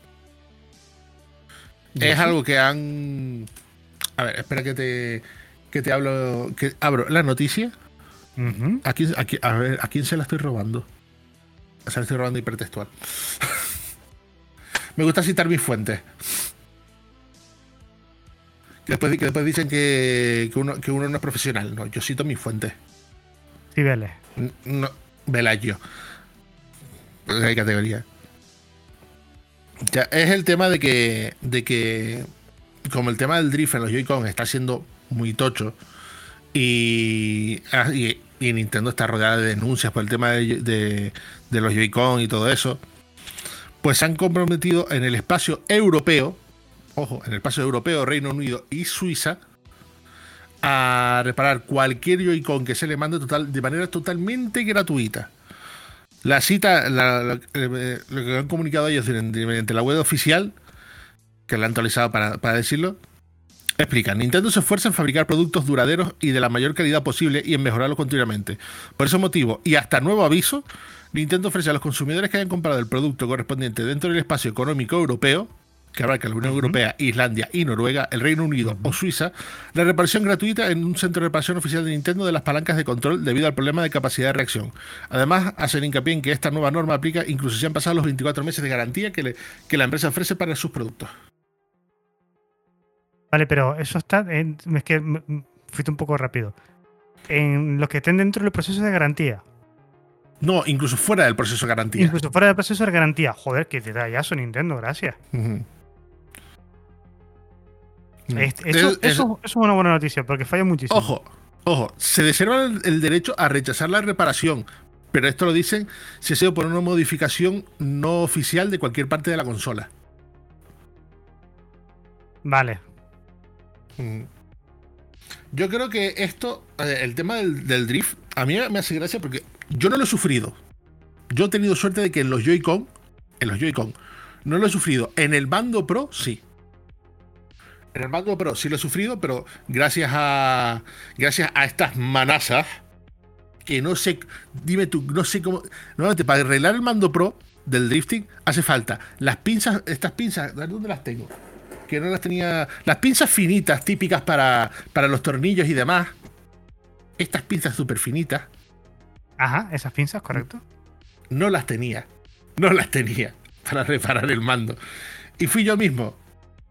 Es algo que han. A ver, espera que te, que te hablo. Que abro la noticia. ¿A, ver, ¿A quién se la estoy robando? Se la estoy robando hipertextual. Me gusta citar mis fuentes. Que después, dicen que, uno, que uno no es profesional. No, yo cito mis fuentes. Sí, vele. No, yo. Hay categoría. Ya, es el tema de que, de que, como el tema del drift en los Joy-Con está siendo muy tocho y, ah, y, Nintendo está rodeada de denuncias por el tema de, de, los Joy-Con y todo eso, pues se han comprometido en el espacio europeo, ojo, en el espacio europeo, Reino Unido y Suiza, a reparar cualquier Joy-Con que se le mande de manera totalmente gratuita. La cita, lo que han comunicado ellos mediante la web oficial, que la han actualizado para, decirlo, explica, Nintendo se esfuerza en fabricar productos duraderos y de la mayor calidad posible y en mejorarlos continuamente. Por ese motivo, y hasta nuevo aviso, Nintendo ofrece a los consumidores que hayan comprado el producto correspondiente dentro del espacio económico europeo, que abarca la Unión Europea, Islandia y Noruega, el Reino Unido o Suiza, la reparación gratuita en un centro de reparación oficial de Nintendo de las palancas de control debido al problema de capacidad de reacción. Además, hacen hincapié en que esta nueva norma aplica incluso si han pasado los 24 meses de garantía que, que la empresa ofrece para sus productos. Vale, pero eso está. es que fuiste un poco rápido. En los que estén dentro del proceso de garantía. No, incluso fuera del proceso de garantía. Incluso fuera del proceso de garantía. Joder, qué detallazo Nintendo, gracias. Mm. Este, eso, eso, es una buena noticia, porque falla muchísimo. Ojo, ojo, se reserva el, derecho a rechazar la reparación, pero esto lo dicen si ha sido por una modificación no oficial de cualquier parte de la consola. Vale. Mm. Yo creo que esto, eh, el tema del, drift, a mí me hace gracia porque yo no lo he sufrido. Yo he tenido suerte de que en los Joy-Con, en los Joy-Con, no lo he sufrido. En el mando Pro, sí. En el mando Pro sí lo he sufrido, pero gracias a. Gracias a estas manazas. Que no sé. Dime tú, no sé cómo. Nuevamente, para arreglar el mando Pro del drifting, hace falta las pinzas. Estas pinzas, ¿dónde las tengo? Que no las tenía. Las pinzas finitas, típicas para, para los tornillos y demás. Estas pinzas súper finitas. Ajá, esas pinzas, correcto. No las tenía. No las tenía para reparar el mando. Y fui yo mismo,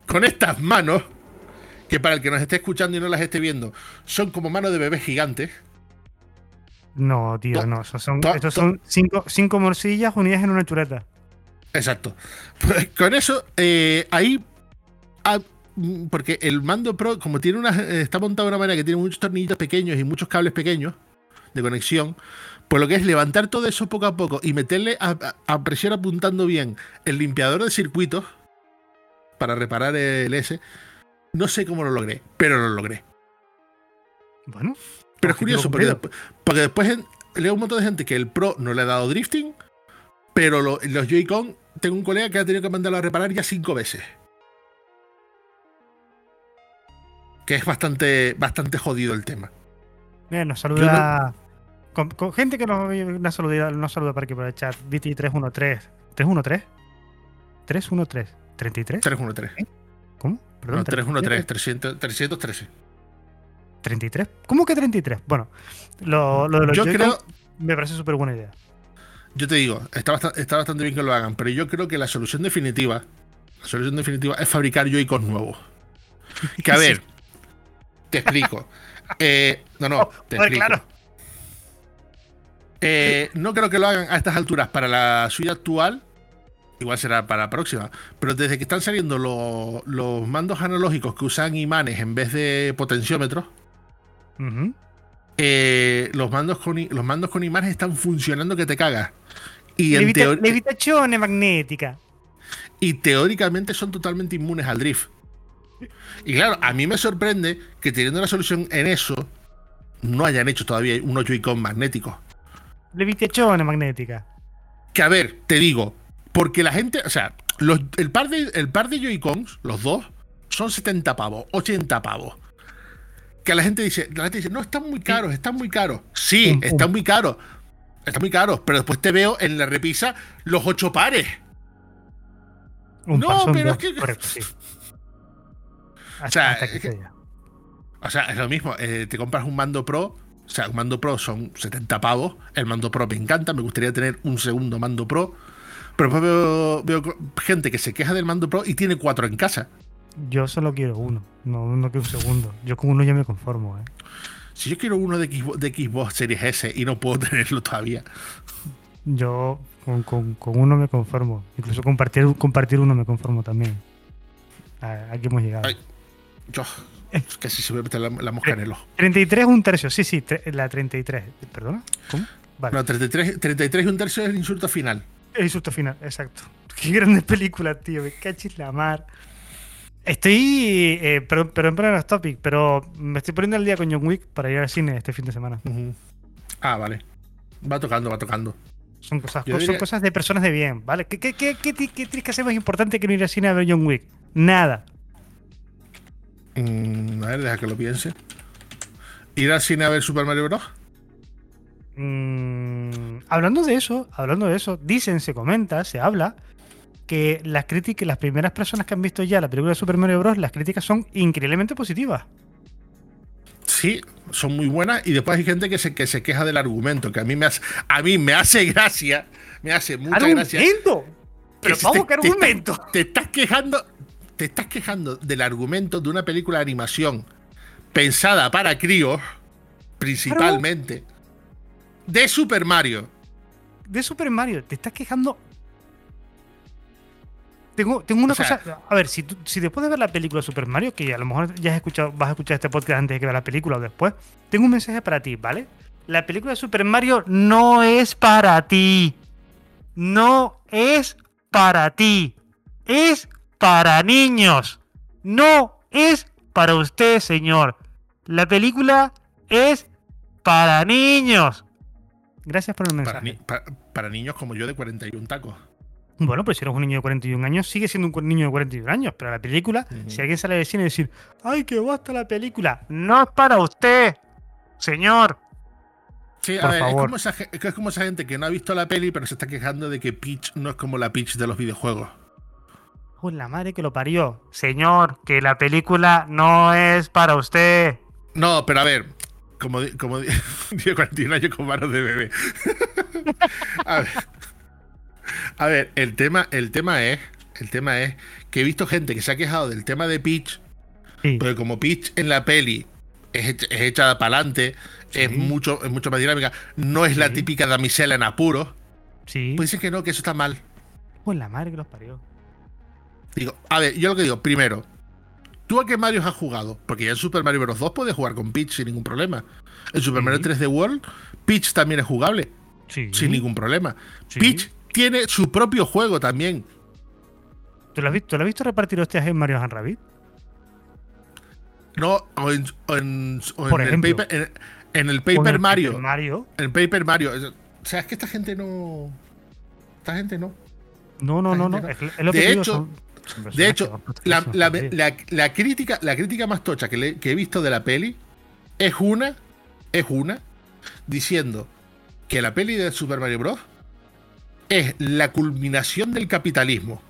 con estas manos, que para el que nos esté escuchando y no las esté viendo, son como manos de bebés gigantes. No, tío, no. son, estos son cinco, cinco, morcillas unidas en una chuleta. Exacto. Pues con eso, eh, ahí. Ah, porque el mando Pro, como tiene una. Está montado de una manera que tiene muchos tornillitos pequeños y muchos cables pequeños de conexión. Pues lo que es levantar todo eso poco a poco y meterle a, presión apuntando bien el limpiador de circuitos para reparar el S, no sé cómo lo logré, pero lo logré. Bueno. Pero es curioso, porque, después, leo un montón de gente que el Pro no le ha dado drifting, pero los Joy-Con, tengo un colega que ha tenido que mandarlo a reparar ya cinco veces. Que es bastante, bastante jodido el tema. Bien, nos saluda. Con, gente que nos, nos, saluda, nos saluda para aquí por el chat. BT313. ¿313? 313. ¿33? 313. ¿Cómo? Perdón. No, 313. 313. 33. ¿Cómo que 33? Bueno, lo, lo de los yo creo, me parece súper buena idea. Yo te digo, está bastante, está bastante bien que lo hagan, pero yo creo que la solución definitiva, la solución definitiva es fabricar Joy-Con nuevos. Que a ver, te explico. Eh, no, no, te explico. Claro. Eh, no creo que lo hagan a estas alturas para la suya actual. Igual será para la próxima. Pero desde que están saliendo los mandos analógicos que usan imanes en vez de potenciómetros, eh, los, mandos con, los mandos con imanes están funcionando que te cagas. Y en Levitación magnética. Y teóricamente son totalmente inmunes al drift. Y claro, a mí me sorprende que teniendo una solución en eso, no hayan hecho todavía unos Joy-Con magnéticos levitación magnética. Que a ver, te digo, porque la gente, o sea, el par de, el par de Joy-Cons, los dos, son 70 pavos, 80 pavos. Que la gente dice, la gente dice, no, están muy caros, están muy caros. Sí, están muy caros. Están muy caros, pero después te veo en la repisa los ocho pares. no, pero es que. o, sea, es o sea, es lo mismo. Eh, te compras un mando pro o sea, un mando Pro son 70 pavos. El mando Pro me encanta, me gustaría tener un segundo mando Pro. Pero después veo, gente que se queja del mando Pro y tiene cuatro en casa. Yo solo quiero uno, no, no quiero un segundo. Yo con uno ya me conformo, ¿eh? Si yo quiero uno de Xbox, de Xbox Series S y no puedo tenerlo todavía. Yo con, uno me conformo. Incluso compartir, compartir uno me conformo también. Aquí hemos llegado. yo, Casi se me mete la, mosca en el ojo. 33 un tercio, sí, sí, la 33. ¿Perdona? ¿Cómo? Vale. No, 33, 33 un tercio es el insulto final. El insulto final, exacto. Qué grande película, tío. Me cachis la mar. Estoy. Eh, perdón, perdón por los topic, pero me estoy poniendo al día con John Wick para ir al cine este fin de semana. Ah, vale. Va tocando, va tocando. Son cosas, son cosas de personas de bien, ¿vale? ¿Qué, qué, qué, qué, qué, qué, qué más importante que no ir al cine a ver John Wick? Nada. Mm, a ver, deja que lo piense. ¿Ir al cine a ver Super Mario Bros? Mm, hablando de eso, hablando de eso, dicen, se comenta, se habla que las críticas, las primeras personas que han visto ya la película de Super Mario Bros, las críticas son increíblemente positivas. Sí, son muy buenas y después hay gente que se, que se queja del argumento, que a mí me hace, a mí me hace gracia, me hace mucha ¿Argumento? gracia. Pero vamos, ¿qué argumento? te estás quejando, te estás quejando del argumento de una película de animación pensada para críos, principalmente, de Super Mario. De Super Mario, te estás quejando. Tengo, tengo una O sea- cosa. A ver, si, tú- si después de ver la película de Super Mario, que a lo mejor ya has escuchado, vas a escuchar este podcast antes de que veas la película o después, tengo un mensaje para ti, ¿vale? La película de Super Mario no es para ti. No es para ti. Es para niños. No es para usted, señor. La película es para niños. Gracias por el mensaje. Para, ni- pa- para niños como yo de 41 tacos. Bueno, pues si eres un niño de 41 años, sigue siendo un niño de 41 años. Pero la película, Ujú. si alguien sale de cine y decir, ¡ay, qué basta la película! No es para usted, señor. Sí, a Por ver, es favor. como, esa, ge- es como esa gente que no ha visto la peli, pero se está quejando de que Peach no es como la Peach de los videojuegos. Uy, la madre que lo parió. Señor, que la película no es para usted. No, pero a ver, como, como di- digo 41 años con manos de bebé. a ver, a ver, el tema, el tema es, el tema es que he visto gente que se ha quejado del tema de Peach, Sí. pero como Peach en la peli es, es hecha para adelante, es mucho, es mucho más dinámica, no es la típica damisela en apuros, Sí. pues dicen que no, que eso está mal. Uy, la madre que los parió. Digo, a ver, yo lo que digo, primero, ¿tú a qué Mario has jugado? Porque ya en Super Mario Bros. 2 puedes jugar con Peach sin ningún problema. En Super Sí. Mario 3D World, Peach también es jugable, Sí. sin ningún problema. Sí. Peach tiene su propio juego también. ¿Tú lo has visto, ¿tú lo has visto repartir hostias en Mario and Rabbit? No, o en, o en- o en Por el ejemplo. Paper, en, en el Paper en el Mario. Paper Mario. En el Paper Mario. O sea, es que esta gente no. Esta gente no. No, no, no, no. Es, es lo De que digo, hecho- son- son De hecho, la, por la- teléfono, la- la crítica, la crítica más tocha que, le- que he visto de la peli es una, es una, diciendo que la peli de Super Mario Bros. es la culminación del capitalismo.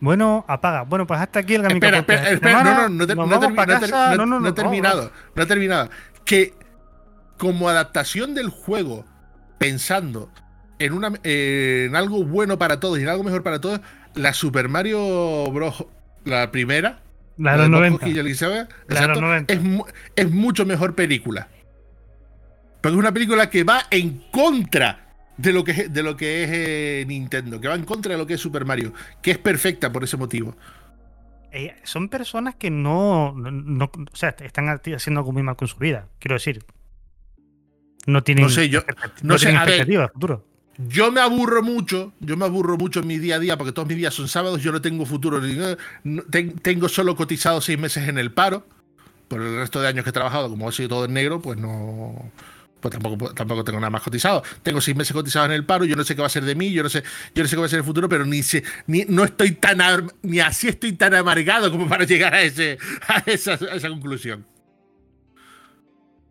Bueno, apaga. Bueno, pues hasta aquí el Espera, espera, espera, no, no, no, te- no no he no- terminado, no he terminado. Que como adaptación del juego, pensando en, una, eh, en algo bueno para todos y en algo mejor para todos, la Super Mario Bros. La primera, La de los Bob 90. Hoskins y el Isabel, La de los exacto, 90. Es, mu- es mucho mejor película. Porque es una película que va en contra de lo que es, de lo que es eh, Nintendo, que va en contra de lo que es Super Mario, que es perfecta por ese motivo. Eh, son personas que no, no, no- O sea, están haciendo algo muy mal con su vida. Quiero decir. No tienen. No sé, yo- expectat- no sé, tienen ver. futuro. Yo me aburro mucho, yo me aburro mucho en mi día a día porque todos mis días son sábados, yo no tengo futuro, tengo solo cotizado seis meses en el paro, por el resto de años que he trabajado, como ha sido todo en negro, pues no, pues tampoco, tampoco tengo nada más cotizado. Tengo seis meses cotizados en el paro, yo no sé qué va a ser de mí, yo no sé, yo no sé qué va a ser el futuro, pero ni, sé- ni no estoy tan ar- ni así estoy tan amargado como para llegar a ese, a esa, conclusión.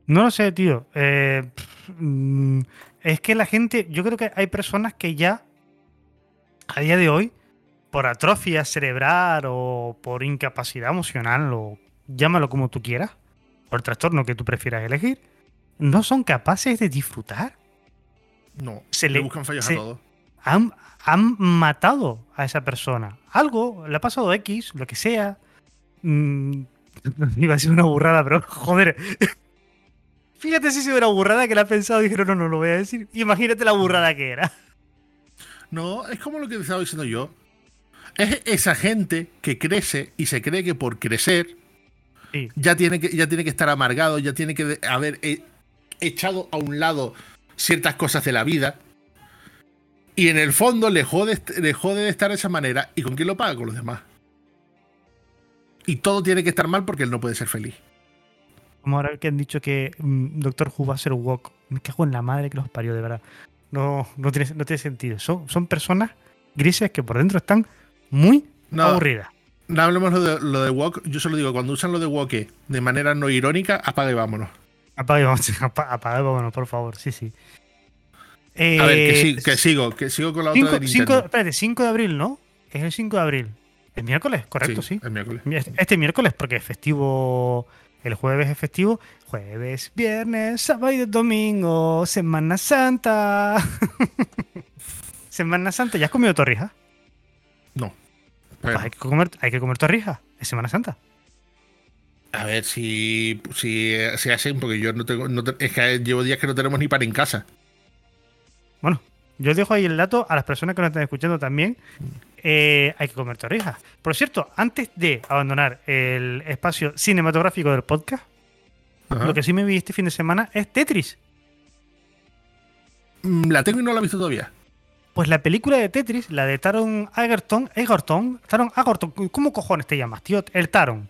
No lo sé, tío. Eh, mm, es que la gente. Yo creo que hay personas que ya. A día de hoy. Por atrofia cerebral o por incapacidad emocional o llámalo como tú quieras. Por trastorno que tú prefieras elegir. No son capaces de disfrutar. No, Se le le- buscan fallos se- a todo. han, han matado a esa persona. Algo, le ha pasado X, lo que sea. Mm, iba a ser una burrada, pero joder. Fíjate si es una burrada que la ha pensado y dijeron, no, no lo voy a decir. Imagínate la burrada que era. No, es como lo que estaba diciendo yo. Es esa gente que crece y se cree que por crecer Sí. ya tiene que, ya tiene que estar amargado, ya tiene que haber echado a un lado ciertas cosas de la vida. Y en el fondo le jode, le jode de estar de esa manera. ¿Y con quién lo paga? Con los demás. Y todo tiene que estar mal porque él no puede ser feliz. Como ahora que han dicho que mm, Doctor Who va a ser woke. Me cago en la madre que los parió, de verdad. No, no, tiene, no tiene sentido. Son, son personas grises que por dentro están muy No, aburridas. no hablemos lo de, lo de woke. Yo solo digo, cuando usan lo de woke de manera no irónica, apaga y vámonos. Apaga y vámonos, apa- apaga y vámonos, por favor. Sí, sí. A ver, que, Eh, sí- que sigo, que sigo con la otra 5, de Nintendo. espérate, 5 de abril, ¿no? Es el 5 de abril. El miércoles, correcto, sí. El miércoles. Este miércoles, porque es festivo. El jueves es festivo. Jueves, viernes, sábado y domingo. Semana Santa. Semana Santa. ¿Ya has comido torrijas? No. Pues hay, que comer, hay que comer torrijas. Es Semana Santa. a ver si, si se hacen, porque yo no tengo. no es que llevo días que no tenemos ni pan en casa. Bueno, yo dejo ahí el dato a las personas que nos están escuchando también. Eh, hay que comer torrijas. Por cierto, antes de abandonar el espacio cinematográfico del podcast, Ajá. lo que sí me vi este fin de semana es Tetris. Mm, La tengo y no la he visto todavía. Pues la película de Tetris, la de Taron Egerton, Egerton, Taron Egerton, ¿cómo cojones te llamas, tío? El Taron.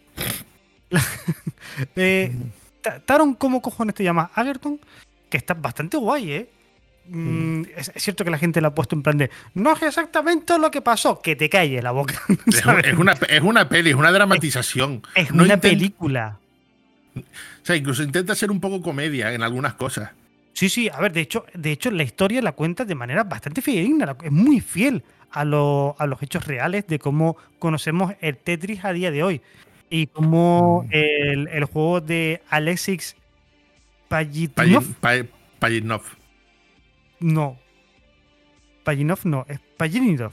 La- eh, Ta- Taron, ¿cómo cojones te llamas? Egerton, que está bastante guay, ¿eh? Mm, es, es cierto que la gente la ha puesto en plan de no es exactamente lo que pasó, que te calle la boca. Es, ¿sabes? es una, es una peli, es una dramatización. Es No una película. O sea, incluso intenta ser un poco comedia en algunas cosas. Sí, sí, a ver, de hecho, de hecho la historia la cuenta de manera bastante fidedigna, es muy fiel a, lo- a los hechos reales de cómo conocemos el Tetris a día de hoy. Y cómo Mm. el, el juego de Alexis Pajitnov. No, Pajitnov no, es Pajitnov,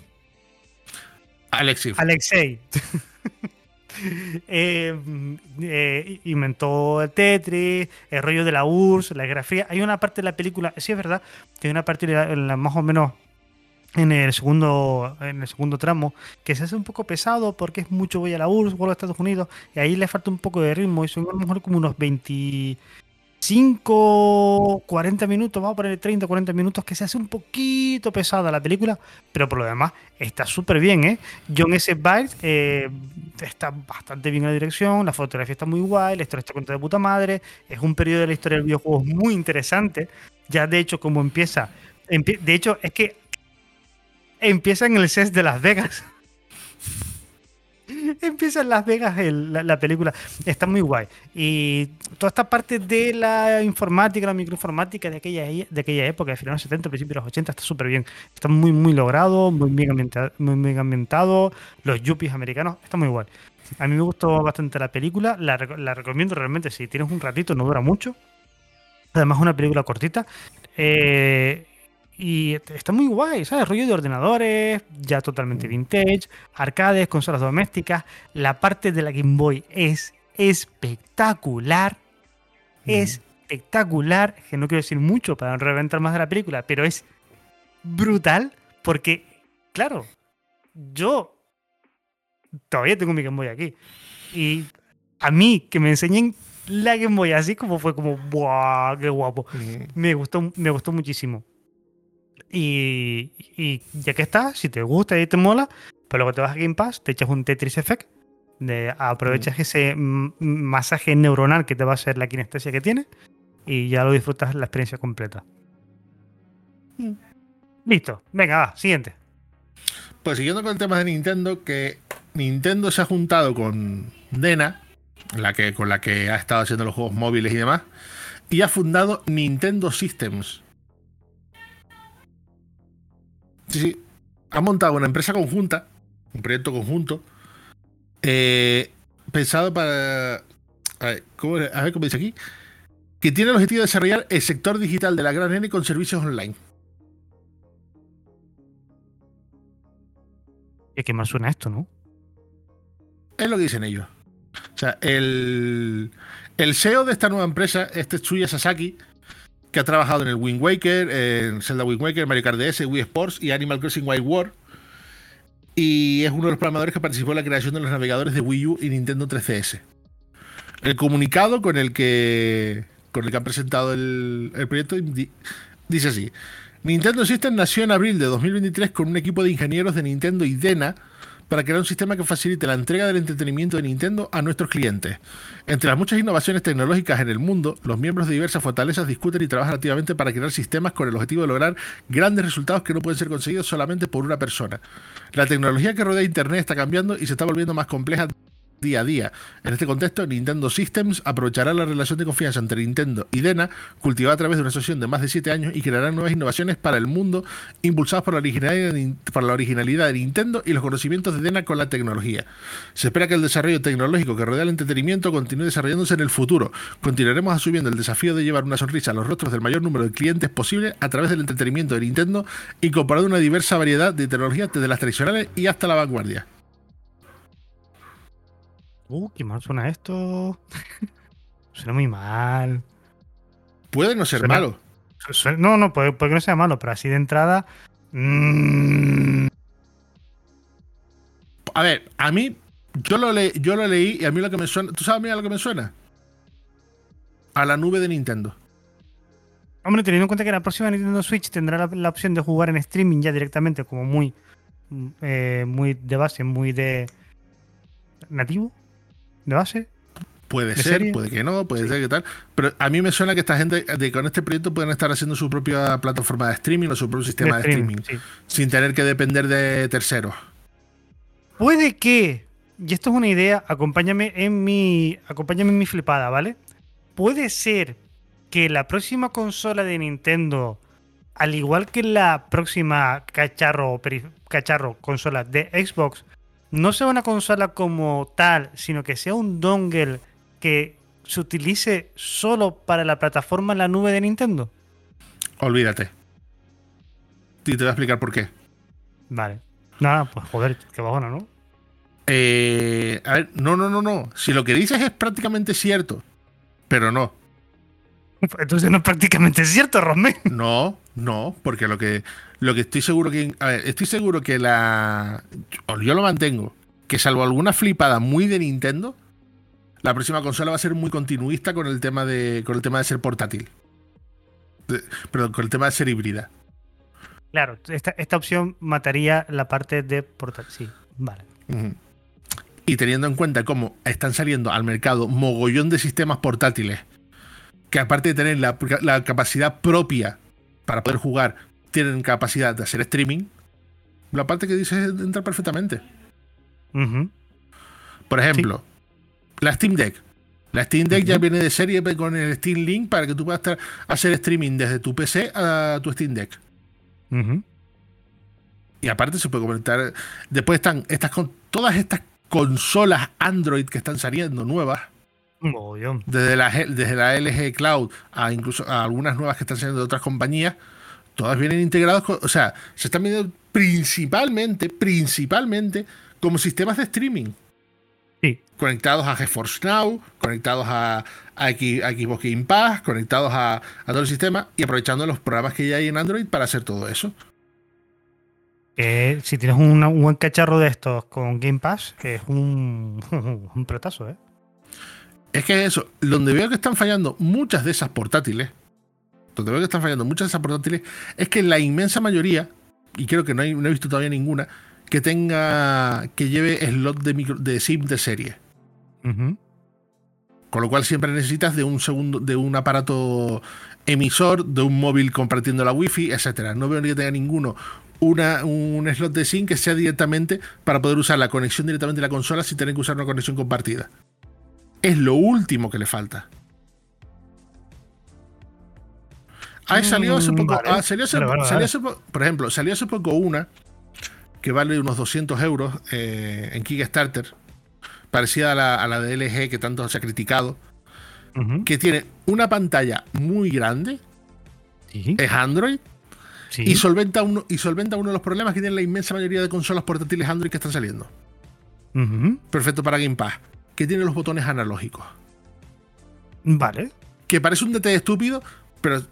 Alexis. Alexei. Eh, eh, inventó el Tetris, el rollo de la URSS, la grafía. Hay una parte de la película, sí es verdad, que hay una parte de la- en la- más o menos en el segundo en el segundo tramo que se hace un poco pesado porque es mucho voy a la URSS, vuelvo a Estados Unidos y ahí le falta un poco de ritmo y son a lo mejor como unos 25 40 minutos, vamos a poner 30 40 minutos que se hace un poquito pesada la película, pero por lo demás está súper bien, ¿eh? John S. Biles eh, está bastante bien en la dirección, la fotografía está muy guay, la historia está contada de puta madre, es un periodo de la historia del videojuego muy interesante. Ya de hecho, como empieza, empie- de hecho, es que empieza en el CES de Las Vegas. empieza en Las Vegas la, la película. Está muy guay. Y toda esta parte de la informática, la microinformática de aquella, de aquella época, de finales de los 70, principios de los 80, está súper bien. Está muy, muy logrado, muy bien, ambienta- muy bien ambientado. Los yuppies americanos, está muy guay. A mí me gustó bastante la película, la, la recomiendo realmente si tienes un ratito, no dura mucho. Además, es una película cortita. Eh, y está muy guay, ¿sabes? Rollo de ordenadores, ya totalmente vintage, arcades, consolas domésticas. La parte de la Game Boy es espectacular. Espectacular. Que no quiero decir mucho para no reventar más de la película, pero es brutal porque, claro, yo todavía tengo mi Game Boy aquí. Y a mí que me enseñen la Game Boy así como fue como, ¡buah! ¡Qué guapo! Mm. Me gustó, me gustó muchísimo. Y, y ya que está, si te gusta y te mola, pues luego te vas a Game Pass, te echas un Tetris Effect, de, aprovechas ese mm, masaje neuronal que te va a hacer la kinestesia que tiene y ya lo disfrutas la experiencia completa. Mm. Listo, venga, va, siguiente. Pues siguiendo con el tema de Nintendo, que Nintendo se ha juntado con Dena, la que, con la que ha estado haciendo los juegos móviles y demás, y ha fundado Nintendo Systems. Sí, sí. Ha montado una empresa conjunta, un proyecto conjunto, eh, pensado para. A ver, ¿cómo, a ver cómo dice aquí. Que tiene el objetivo de desarrollar el sector digital de la gran N con servicios online. ¿Y qué más suena esto, no? Es lo que dicen ellos. O sea, el, el CEO de esta nueva empresa es Tetsuya Sasaki, que ha trabajado en el Wind Waker, en Zelda Wind Waker, Mario Kart DS, Wii Sports y Animal Crossing Wild World. Y es uno de los programadores que participó en la creación de los navegadores de Wii U y Nintendo 3DS. El comunicado con el que, con el que han presentado el, proyecto di- dice así. Nintendo System nació en abril de 2023 con un equipo de ingenieros de Nintendo y Dena para crear un sistema que facilite la entrega del entretenimiento de Nintendo a nuestros clientes. Entre las muchas innovaciones tecnológicas en el mundo, los miembros de diversas fortalezas discuten y trabajan activamente para crear sistemas con el objetivo de lograr grandes resultados que no pueden ser conseguidos solamente por una persona. La tecnología que rodea Internet está cambiando y se está volviendo más compleja día a día. En este contexto, Nintendo Systems aprovechará la relación de confianza entre Nintendo y Dena, cultivada a través de una asociación de más de 7 años, y crearán nuevas innovaciones para el mundo, impulsadas por la originalidad de, por la originalidad de Nintendo y los conocimientos de Dena con la tecnología. Se espera que el desarrollo tecnológico que rodea el entretenimiento continúe desarrollándose en el futuro. Continuaremos asumiendo el desafío de llevar una sonrisa a los rostros del mayor número de clientes posible a través del entretenimiento de Nintendo, incorporando una diversa variedad de tecnologías desde las tradicionales y hasta la vanguardia. Uh, qué mal suena esto. suena muy mal. Puede no ser Suena- malo. No, no, puede, puede que no sea malo, pero así de entrada. mm, a ver, a mí, yo lo, le, yo lo leí y a mí lo que me suena. ¿Tú sabes a mí a lo que me suena? A la nube de Nintendo. Hombre, teniendo en cuenta que la próxima Nintendo Switch tendrá la, la opción de jugar en streaming ya directamente, como muy, mm, eh, muy de base, muy de nativo, de base. Puede ¿De ser, serie? puede que no, puede ser que tal. Pero a mí me suena que esta gente de, con este proyecto pueden estar haciendo su propia plataforma de streaming o su propio sistema de, streaming, sí. sin tener que depender de terceros. Puede que, y esto es una idea, acompáñame en mi, acompáñame en mi flipada, ¿vale? Puede ser que la próxima consola de Nintendo, al igual que la próxima cacharro, cacharro consola de Xbox, no sea una consola como tal, sino que sea un dongle que se utilice solo para la plataforma en la nube de Nintendo. Olvídate. Y te voy a explicar por qué. Vale. Nada, pues joder, qué bajona, ¿no? Eh, a ver, no, no, no, no. Si lo que dices es prácticamente cierto, pero no. Entonces no es prácticamente cierto, Rosme. No, no, porque lo que, lo que estoy seguro que. A ver, estoy seguro que la. Yo, lo mantengo. Que salvo alguna flipada muy de Nintendo, la próxima consola va a ser muy continuista con el tema de. con el tema de ser portátil. De- perdón, con el tema de ser híbrida. Claro, esta, esta opción mataría la parte de portátil. Sí, vale. Y teniendo en cuenta cómo están saliendo al mercado mogollón de sistemas portátiles, que aparte de tener la, la capacidad propia para poder jugar, tienen capacidad de hacer streaming, la parte que dices entra perfectamente. Ujú. Por ejemplo, la Steam Deck. La Steam Deck ya viene de serie con el Steam Link para que tú puedas hacer streaming desde tu PC a tu Steam Deck. Y aparte se puede conectar. Después están estas con todas estas consolas Android que están saliendo nuevas. Desde la, desde la LG Cloud a incluso a algunas nuevas que están saliendo de otras compañías, todas vienen integradas, con- o sea, se están viendo principalmente, principalmente como sistemas de streaming, Sí. conectados a GeForce Now, conectados a, a, X- a Xbox Game Pass, conectados a, a todo el sistema y aprovechando los programas que ya hay en Android para hacer todo eso. Si tienes una- un buen cacharro de estos con Game Pass, que es un, un protazo, ¿eh? Es que eso, donde veo que están fallando muchas de esas portátiles, donde veo que están fallando muchas de esas portátiles, es que la inmensa mayoría, y creo que no, hay, no he visto todavía ninguna, que tenga, que lleve slot de, micro, de SIM de serie. Con lo cual siempre necesitas de un segundo, de un aparato emisor, de un móvil compartiendo la wifi, etcétera. No veo ni que tenga ninguno una, un slot de SIM que sea directamente para poder usar la conexión directamente de la consola sin tener que usar una conexión compartida. Es lo último que le falta. Ah, salió hace poco. vale. ah, salió hace- Vale, vale, salió vale. hace po- por ejemplo, salió hace poco una que vale unos 200 euros eh, en Kickstarter, parecida a la, a la de LG que tanto se ha criticado, que tiene una pantalla muy grande, Sí. es Android, sí. y, solventa uno, y solventa uno de los problemas que tiene la inmensa mayoría de consolas portátiles Android que están saliendo. Perfecto para Game Pass, que tiene los botones analógicos. Vale. Que parece un DT estúpido, pero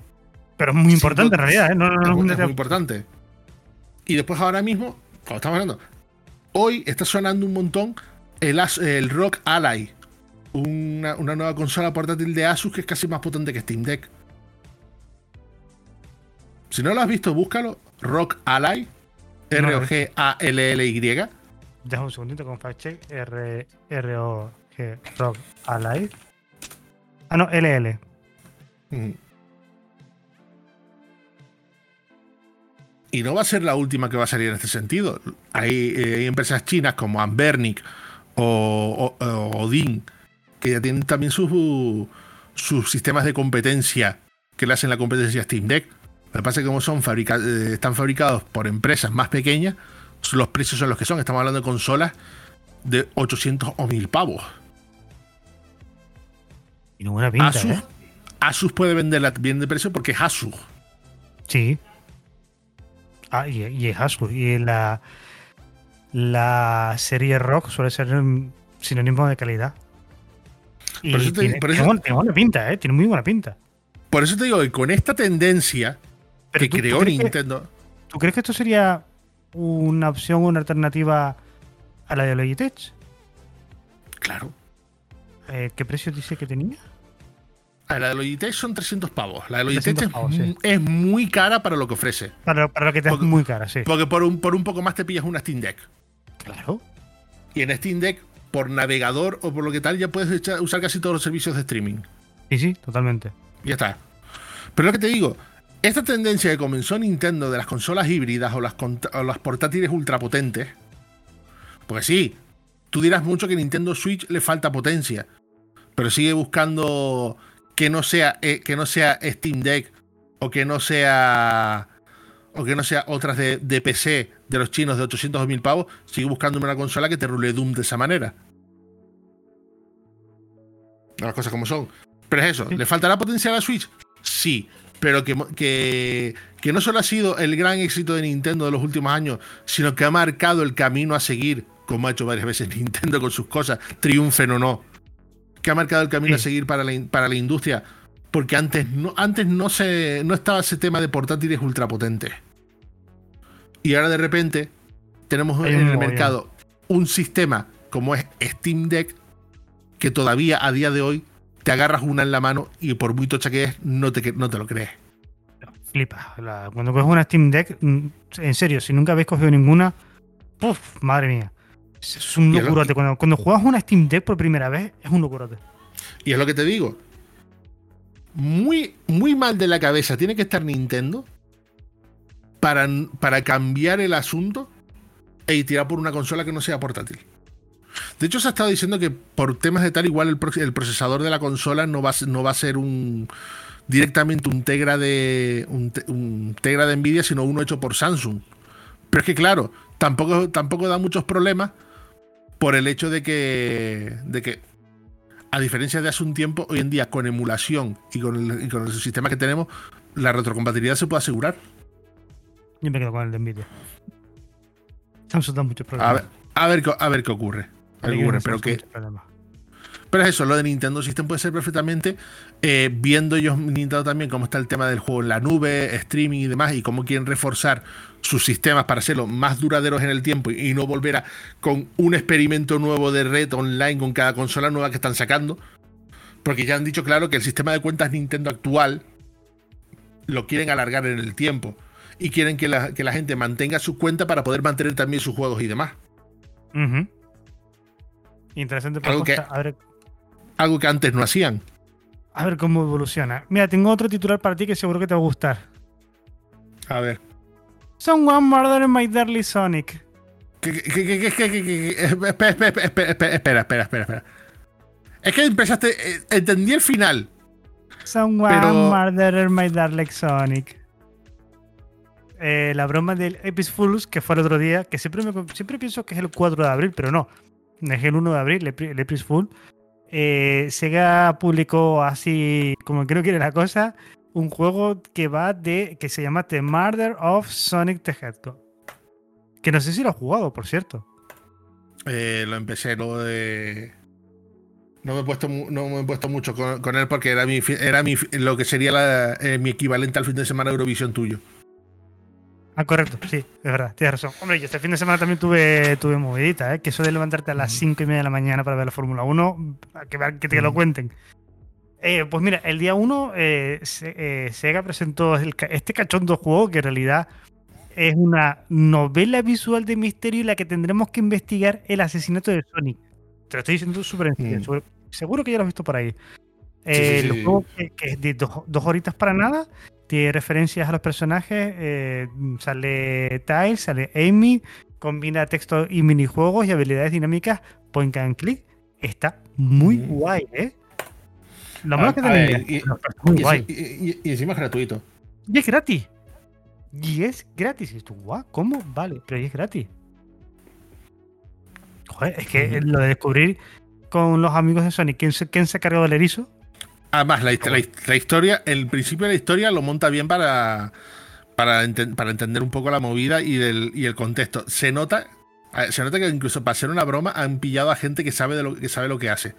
Pero es muy Sí, importante en no- realidad, ¿eh? No, no, no, es, muy- es muy importante. Y después ahora mismo, cuando estamos hablando, hoy está sonando un montón el, As- el Rock Ally, una, una nueva consola portátil de Asus que es casi más potente que Steam Deck. Si no lo has visto, búscalo. Rock Ally, R-O-G-A-L-L-Y. Deja un segundito con fact check. R, R O G Rock Alive. Ah, no, LL. Ujú. Y no va a ser la última que va a salir en este sentido. Hay, eh, hay empresas chinas como Ambernic o, o- o Odin que ya tienen también sus, sus sistemas de competencia que le hacen la competencia a Steam Deck. Lo que pasa es que como son fabrica- eh, están fabricados por empresas más pequeñas, los precios son los que son. Estamos hablando de consolas de 800 o 1000 pavos. Y buena pinta, Asus, ¿eh? Asus puede venderla bien de precio porque es Asus. Sí. Ah, y, y es Asus. Y la, la serie Rock suele ser un sinónimo de calidad. Y Por eso te- tiene, por tiene eso- buena, tiene buena pinta, ¿eh? Tiene muy buena pinta. Por eso te digo que con esta tendencia Pero que tú- tú creó crees que- Nintendo. ¿Tú crees que esto sería una opción, una alternativa a la de Logitech. Claro. Eh, ¿Qué precio dice que tenía? A la de Logitech son 300 pavos. La de Logitech es, pavos, sí. es, muy cara para lo que ofrece. Para, para lo que te es muy cara, sí. Porque por un, por un poco más te pillas una Steam Deck. Claro. Y en Steam Deck, por navegador o por lo que tal, ya puedes echar, usar casi todos los servicios de streaming. Sí, sí, totalmente. Ya está. Pero lo que te digo, esta tendencia que comenzó Nintendo de las consolas híbridas o las, o las portátiles ultrapotentes, pues sí, tú dirás mucho que Nintendo Switch le falta potencia, pero sigue buscando que no sea, eh, que no sea Steam Deck o que no sea o que no sea otras de, de PC de los chinos de 800 o 1000 pavos, sigue buscando una consola que te rule Doom de esa manera. Las cosas como son. Pero es eso, ¿le faltará potencia a la Switch? Sí, pero que, que, que, no solo ha sido el gran éxito de Nintendo de los últimos años, sino que ha marcado el camino a seguir, como ha hecho varias veces Nintendo con sus cosas, triunfen o no. Que ha marcado el camino a seguir para la, para la industria. Porque antes no, antes no, se, no estaba ese tema de portátiles ultrapotentes. Y ahora de repente tenemos en el mercado un sistema como es Steam Deck que todavía a día de hoy te agarras una en la mano y por muy tocha que es, no te, no te lo crees. Flipa. cuando coges una Steam Deck, mm, en serio, si nunca habéis cogido ninguna, ¡puf! Madre mía. Es un locurote. Cuando, cuando juegas una Steam Deck por primera vez, es un locurote. Y es lo que te digo. Muy, muy mal de la cabeza tiene que estar Nintendo para, para cambiar el asunto e tirar por una consola que no sea portátil. De hecho, se ha estado diciendo que por temas de tal, igual el, procesador de la consola no va, no va a ser un directamente un Tegra de un, Tegra de Nvidia, sino uno hecho por Samsung. Pero es que claro, tampoco, tampoco da muchos problemas por el hecho de que, de que, a diferencia de hace un tiempo, hoy en día con emulación y con el, y con el sistema que tenemos, la retrocompatibilidad se puede asegurar. Yo me quedo con el de Nvidia. Samsung da muchos problemas. A ver, a ver, a ver qué ocurre pero que. Pero es eso, lo de Nintendo System puede ser perfectamente eh, viendo ellos Nintendo también cómo está el tema del juego en la nube, streaming y demás, y cómo quieren reforzar sus sistemas para hacerlo más duraderos en el tiempo y, no volver a con un experimento nuevo de red online con cada consola nueva que están sacando. Porque ya han dicho claro que el sistema de cuentas Nintendo actual lo quieren alargar en el tiempo y quieren que la, que la gente mantenga su cuenta para poder mantener también sus juegos y demás. Interesante algo que, algo que antes no hacían. A ver cómo evoluciona. Mira, tengo otro titular para ti que seguro que te va a gustar. A ver. Someone murdered my dearly Sonic. Espera, espera, espera, espera, Es que empezaste. Entendí el final. Someone pero... murdered my darling Sonic. Eh, la broma del Epic Fools, que fue el otro día, que siempre, siempre pienso que es el 4 de abril, pero no es el 1 de abril, el Fool, eh, Sega publicó así, como creo que era la cosa, un juego que va de. que se llama The Murder of Sonic the Hedgehog. Que no sé si lo has jugado, por cierto. Eh, lo empecé, lo de. No me he puesto, no me he puesto mucho con, él porque era, mi, era mi, lo que sería eh, mi equivalente al fin de semana Eurovisión tuyo. Ah, correcto, sí, es verdad, tienes razón. Hombre, yo este fin de semana también tuve, tuve movidita, ¿eh? que eso de levantarte a las 5 y media de la mañana para ver la Fórmula 1, que, que te lo cuenten. Eh, pues mira, el día 1 eh, eh, Sega presentó este cachondo juego que en realidad es una novela visual de misterio en la que tendremos que investigar el asesinato de Sonic. Te lo estoy diciendo súper mm. Seguro que ya lo has visto por ahí. el juego que, es de dos, dos horitas para nada tiene referencias a los personajes. Eh, sale Ty, sale Amy, combina texto y minijuegos y habilidades dinámicas point and click. Está muy mm. guay, ¿eh? Lo malo que también y, guay. Y, encima es gratuito. Y es gratis. Y es gratis. Y tú, guau, ¿cómo? Vale, pero y es gratis. Joder, es que lo de descubrir con los amigos de Sony quién se, quién se ha cargado del erizo Además, la, historia, el principio de la historia lo monta bien para, para, entender un poco la movida y, el contexto. Se nota, se nota que incluso para ser una broma han pillado a gente que sabe, de lo, que, sabe lo que hace.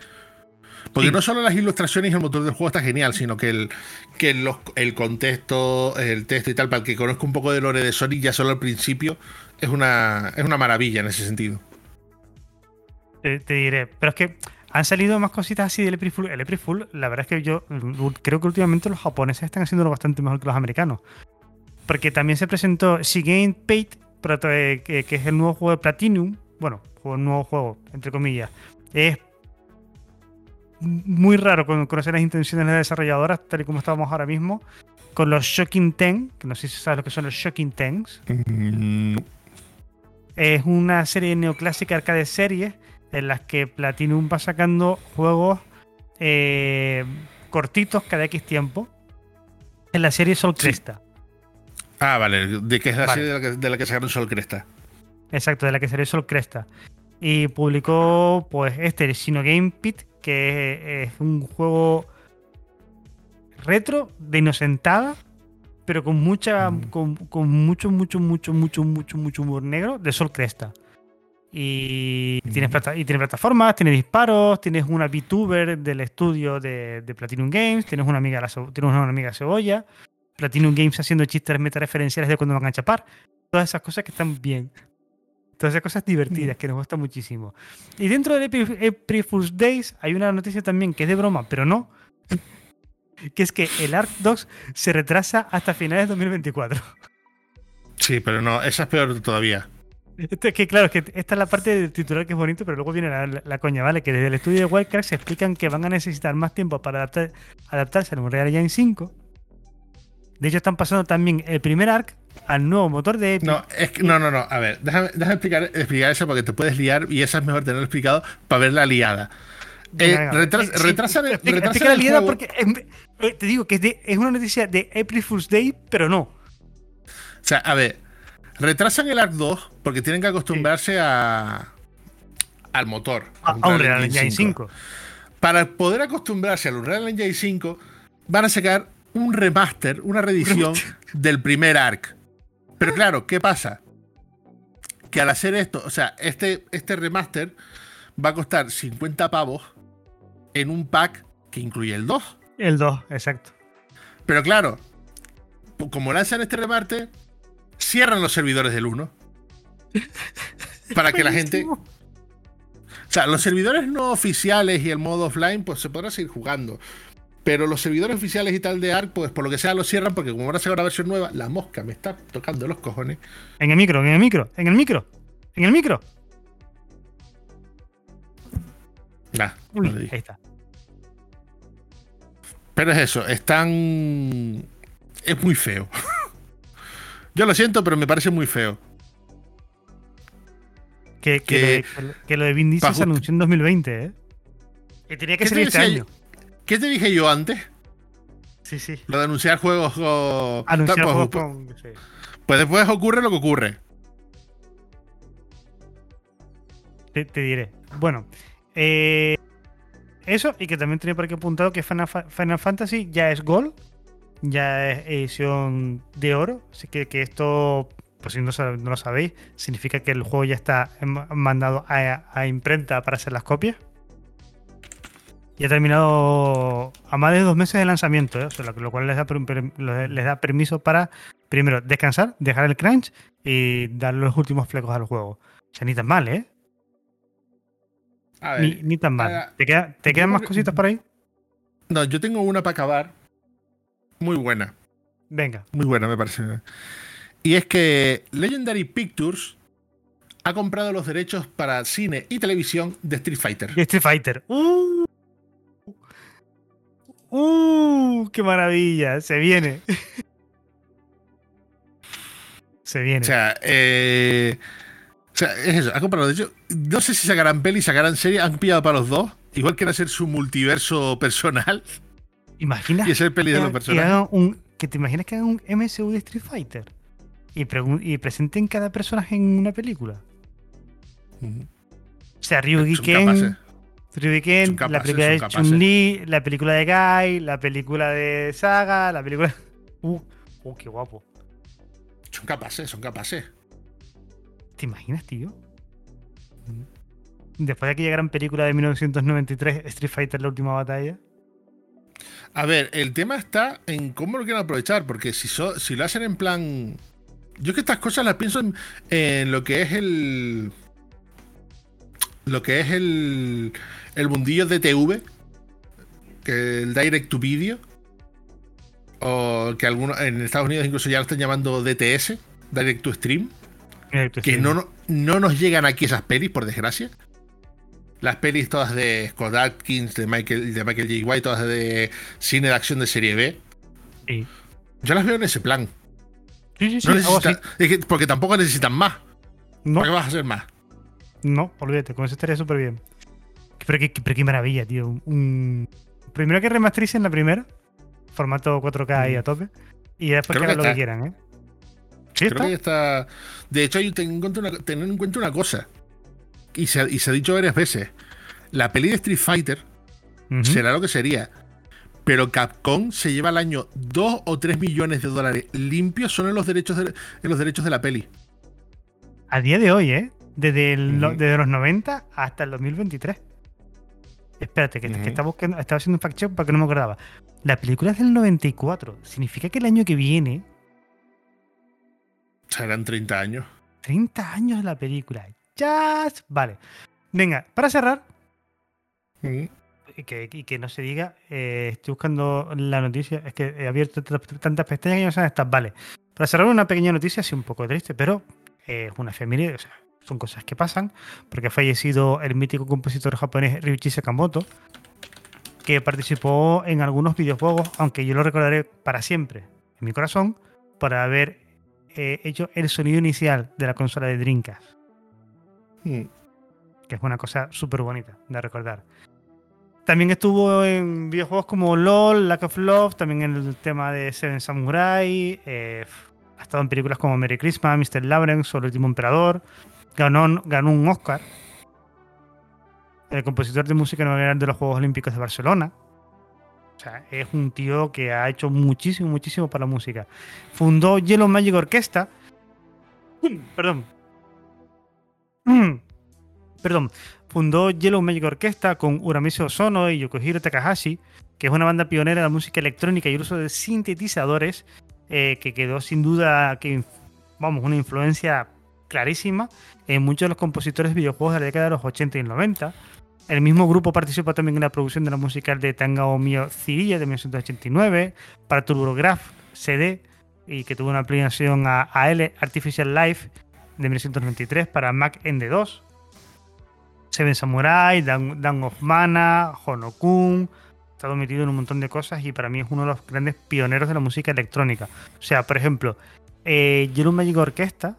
Porque no solo las ilustraciones y el motor del juego está genial, sino que el, que el contexto, el texto y tal, para el que conozca un poco de lore de Sonic, ya solo al principio, es una, es una maravilla en ese sentido. Te, diré. Pero es que han salido más cositas así del April. El April Fool, la verdad es que yo creo que últimamente los japoneses están haciéndolo bastante mejor que los americanos. Porque también se presentó Game Paid, eh, que es el nuevo juego de Platinum. Bueno, un nuevo juego, entre comillas. Es muy raro conocer las intenciones de las desarrolladoras, tal y como estamos ahora mismo, con los Shocking Ten, que no sé si sabes lo que son los Shocking Tens. Mm, es una serie neoclásica arcade series en las que Platinum va sacando juegos eh, cortitos cada X tiempo. En la serie Sol Cresta. Ah, vale, de que es la serie de la que, sacaron Sol Cresta. Exacto, de la que salió Sol Cresta. Y publicó, pues, este, el Sino Game Pit, que es un juego retro de inocentada, pero con mucha, mm. con, mucho, mucho, mucho, mucho, mucho, mucho humor negro de Sol Cresta. Y, mm. tienes, y tienes plataformas, tienes disparos, tienes una VTuber del estudio de, Platinum Games, tienes una amiga, tienes una amiga cebolla, Platinum Games haciendo chistes meta-referenciales de cuando van a chapar. Todas esas cosas que están bien. Todas esas cosas divertidas que nos gustan muchísimo. Y dentro de April Days hay una noticia también que es de broma, pero no. que es que el Ark 2 se retrasa hasta finales de 2024. Sí, pero no, esa es peor todavía. Esto es que, claro, que esta es la parte del titular que es bonito, pero luego viene la, coña, ¿vale? Que desde el estudio de Wildcard se explican que van a necesitar más tiempo para adaptarse al Unreal Engine 5. De hecho, están pasando también el primer ARC al nuevo motor de Epic. No, es que, no, no, no. A ver, déjame, explicar, explicar, eso porque te puedes liar y eso es mejor tenerlo explicado para ver la liada. Eh, retrasa, la liada porque eh, te digo que es, una noticia de April Fool's Day, pero no. O sea, a ver, retrasan el ARC 2 porque tienen que acostumbrarse a al motor. A, a Unreal Engine 5. Para poder acostumbrarse al Unreal Engine 5, van a sacar un remaster, una reedición del primer ARC. Pero claro, ¿qué pasa? Que al hacer esto, o sea, este, este remaster va a costar 50 pavos en un pack que incluye el 2. El 2, exacto. Pero claro, como lanzan este remaster, cierran los servidores del 1. para que la gente. O sea, los servidores no oficiales y el modo offline, pues se podrá seguir jugando. Pero los servidores oficiales y tal de ARC, pues por lo que sea, los cierran porque como van a sacar una versión nueva, la mosca me está tocando los cojones. En el micro, en el micro, en el micro, en el micro. Nah, ahí está. Pero es eso, es tan. Es muy feo. Yo lo siento, pero me parece muy feo. Que, que, lo, de, Vin Diesel se anunció en 2020, ¿eh? Que tenía que ser este año. ¿Qué te dije yo antes? Sí, sí. Lo de anunciar juegos con. Anunciar pues, juegos con. Pues después ocurre lo que ocurre. Te, diré. Bueno, eh, eso, y que también tenía por aquí apuntado que Final, Fantasy ya es Gold, ya es edición de oro. Así que, que esto, pues si no, no, lo sabéis, significa que el juego ya está mandado a imprenta para hacer las copias. Y ha terminado a más de dos meses de lanzamiento, ¿eh? lo cual les da, les da permiso para, primero, descansar, dejar el crunch y dar los últimos flecos al juego. O sea, ni tan mal, ¿eh? ni, tan mal. ¿Te, quedan más cositas por ahí? No, yo tengo una para acabar. Muy buena. Venga. Muy buena, me parece. Y es que Legendary Pictures ha comprado los derechos para cine y televisión de Street Fighter. De Street Fighter. ¡Uh! ¡Uh! ¡Qué maravilla! Se viene. Se viene. O sea, eh, o sea, es eso, ha comprado. De hecho, no sé si sacarán peli, sacarán serie, han pillado para los dos. Igual quieren hacer su multiverso personal. Imagina. Y hacer peli de los personajes. Que, te imaginas que hagan un MSU de Street Fighter y, y presenten cada personaje en una película. O sea, Ryugi Ken, la película de Chun-Li, la película de Guy, la película de Saga, la película. Uh, uh, qué guapo. Son capaces, son capaces. ¿Te imaginas, tío? Después de aquella gran película de 1993, Street Fighter, la última batalla. A ver, el tema está en cómo lo quieren aprovechar, porque si, si lo hacen en plan. Yo que estas cosas las pienso en, en lo que es el lo que es el, el mundillo de TV, que el Direct to Video, o que algunos en Estados Unidos incluso ya lo están llamando DTS, Direct to Stream, que no, no nos llegan aquí esas pelis, por desgracia. Las pelis todas de Scott Atkins, de Michael, de Michael J. White, todas de cine de acción de serie B. Sí. Yo las veo en ese plan. Sí, sí, sí. No algo necesita- así. es que- porque tampoco necesitan más. No, ¿Para qué vas a hacer más? No, olvídate, con eso estaría súper bien. Pero qué, pero qué maravilla, tío. Un... Primero que remastericen la primera, formato 4K ahí a tope, y después Creo que hagan lo que quieran, ¿eh? Sí, Creo está. que ya está. De hecho, hay tener en cuenta una cosa. Y se, y se ha dicho varias veces. La peli de Street Fighter será lo que sería. Pero Capcom se lleva al año 2 o 3 millones de dólares limpios solo en los derechos de, en los derechos de la peli. A día de hoy, ¿eh? Desde, el- Ujú. desde los 90 hasta el 2023. Espérate, que, que Ujú. estaba, buscando- estaba haciendo un fact check porque no me acordaba. La película es del 94. Significa que el año que viene, Serán 30 años. 30 años de la película. Ya. Vale. Venga, para cerrar, y que, y que no se diga, eh, estoy buscando la noticia, es que he abierto tantas pestañas que no saben estas, vale. Para cerrar una pequeña noticia, sí un poco triste, pero eh, es una familia, o sea, son cosas que pasan, porque ha fallecido el mítico compositor japonés Ryuichi Sakamoto, que participó en algunos videojuegos, aunque yo lo recordaré para siempre en mi corazón, por haber eh, hecho el sonido inicial de la consola de Dreamcast Mm. que es una cosa súper bonita de recordar. También estuvo en videojuegos como LOL, Lack of Love, también en el tema de Seven Samurai, eh, ha estado en películas como Merry Christmas, Mr. Lawrence o El último emperador, ganó, ganó un Oscar, el compositor de música novedad de los Juegos Olímpicos de Barcelona. O sea, es un tío que ha hecho muchísimo, muchísimo para la música. Fundó Yellow Magic Orchestra. Perdón. Perdón. Fundó Yellow Magic Orchestra con Uramise Osono y Yokohiro Takahashi, que es una banda pionera de la música electrónica y el uso de sintetizadores, eh, que quedó sin duda que, vamos, una influencia clarísima en muchos de los compositores de videojuegos de la década de los 80 y 90. El mismo grupo participó también en la producción de la musical de Tangao Mio Cirilla de 1989, para TurboGrafx CD, y que tuvo una aplicación a AL Artificial Life de 1993 para Mac ND2. Seven Samurai, Dan, Dan of Mana, Honokun. Estado metido en un montón de cosas y para mí es uno de los grandes pioneros de la música electrónica. O sea, por ejemplo, eh, Yellow Magic pues,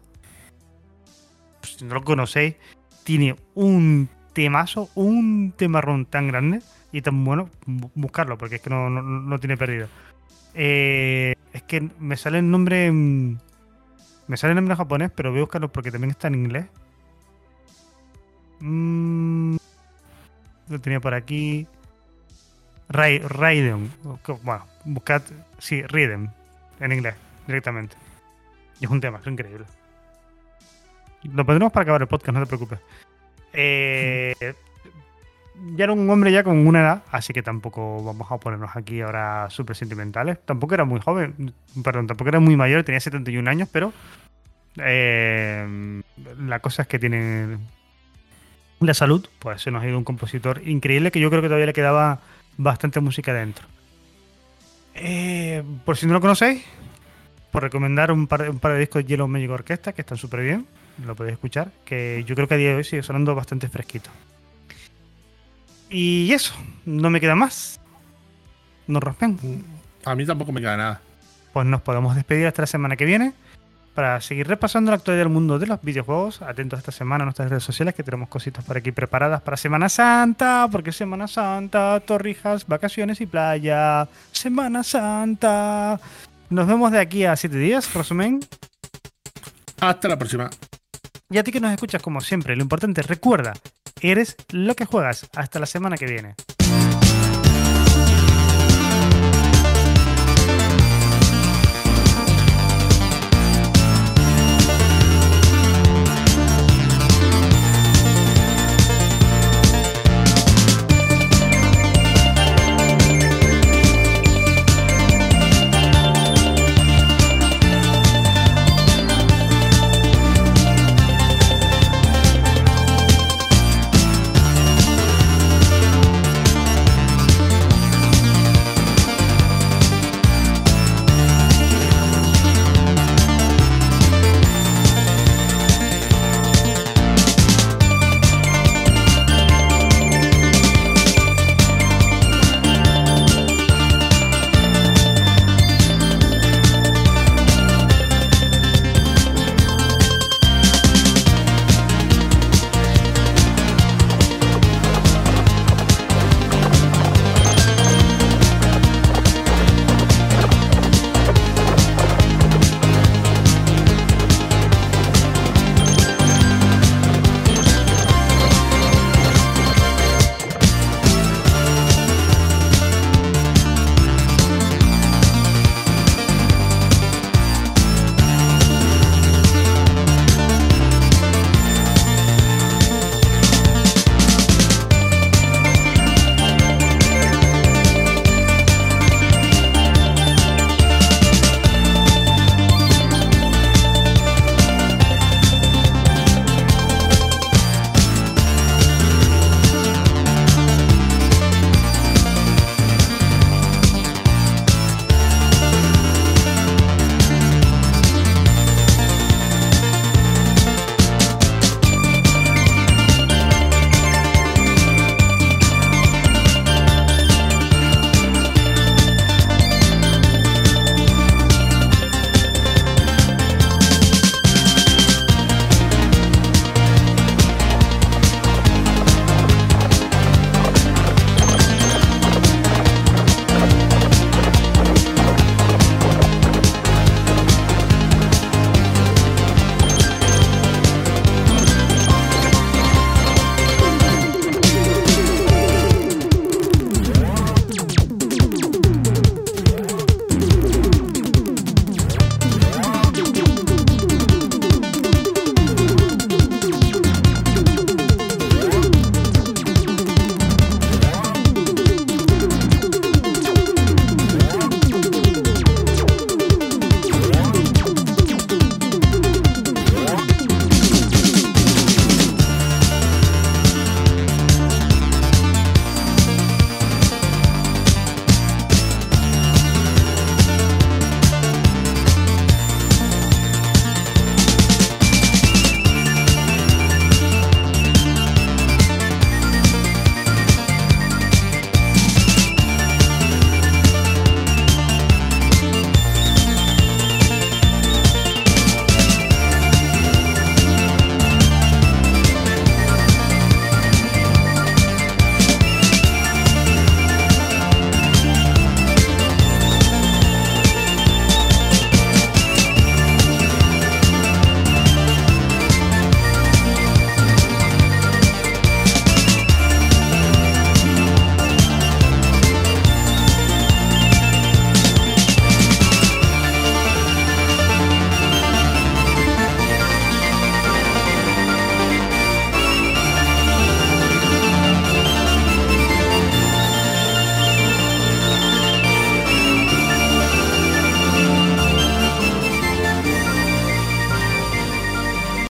si no lo conocéis, tiene un temazo, un temarrón tan grande y tan bueno, bu- buscarlo porque es que no, no, no tiene perdido. Eh, es que me sale el nombre me sale el nombre en japonés, pero voy a buscarlo porque también está en inglés. Mm, lo tenía por aquí. Rai- Raiden. Bueno, buscad. Sí, Raiden. En inglés, directamente. Y es un tema, es increíble. Lo pondremos para acabar el podcast, no te preocupes. Eh, ya era un hombre ya con una edad, así que tampoco vamos a ponernos aquí ahora súper sentimentales. Tampoco era muy joven, perdón, tampoco era muy mayor, tenía 71 años, pero eh, la cosa es que tiene la salud, pues se nos ha ido un compositor increíble que yo creo que todavía le quedaba bastante música dentro. Eh, por si no lo conocéis, por recomendar un par, un par de discos de Yellow Magic Orchestra que están súper bien, lo podéis escuchar, que yo creo que a día de hoy sigue sonando bastante fresquito. Y eso, no me queda más. No rompen. A mí tampoco me queda nada. Pues nos podemos despedir hasta la semana que viene para seguir repasando la actualidad del mundo de los videojuegos. Atentos esta semana a nuestras redes sociales que tenemos cositas por aquí preparadas para Semana Santa, porque Semana Santa, torrijas, vacaciones y playa. Semana Santa. Nos vemos de aquí a siete días, resumen. Hasta la próxima. Y a ti que nos escuchas como siempre, lo importante, recuerda, eres lo que juegas. Hasta la semana que viene.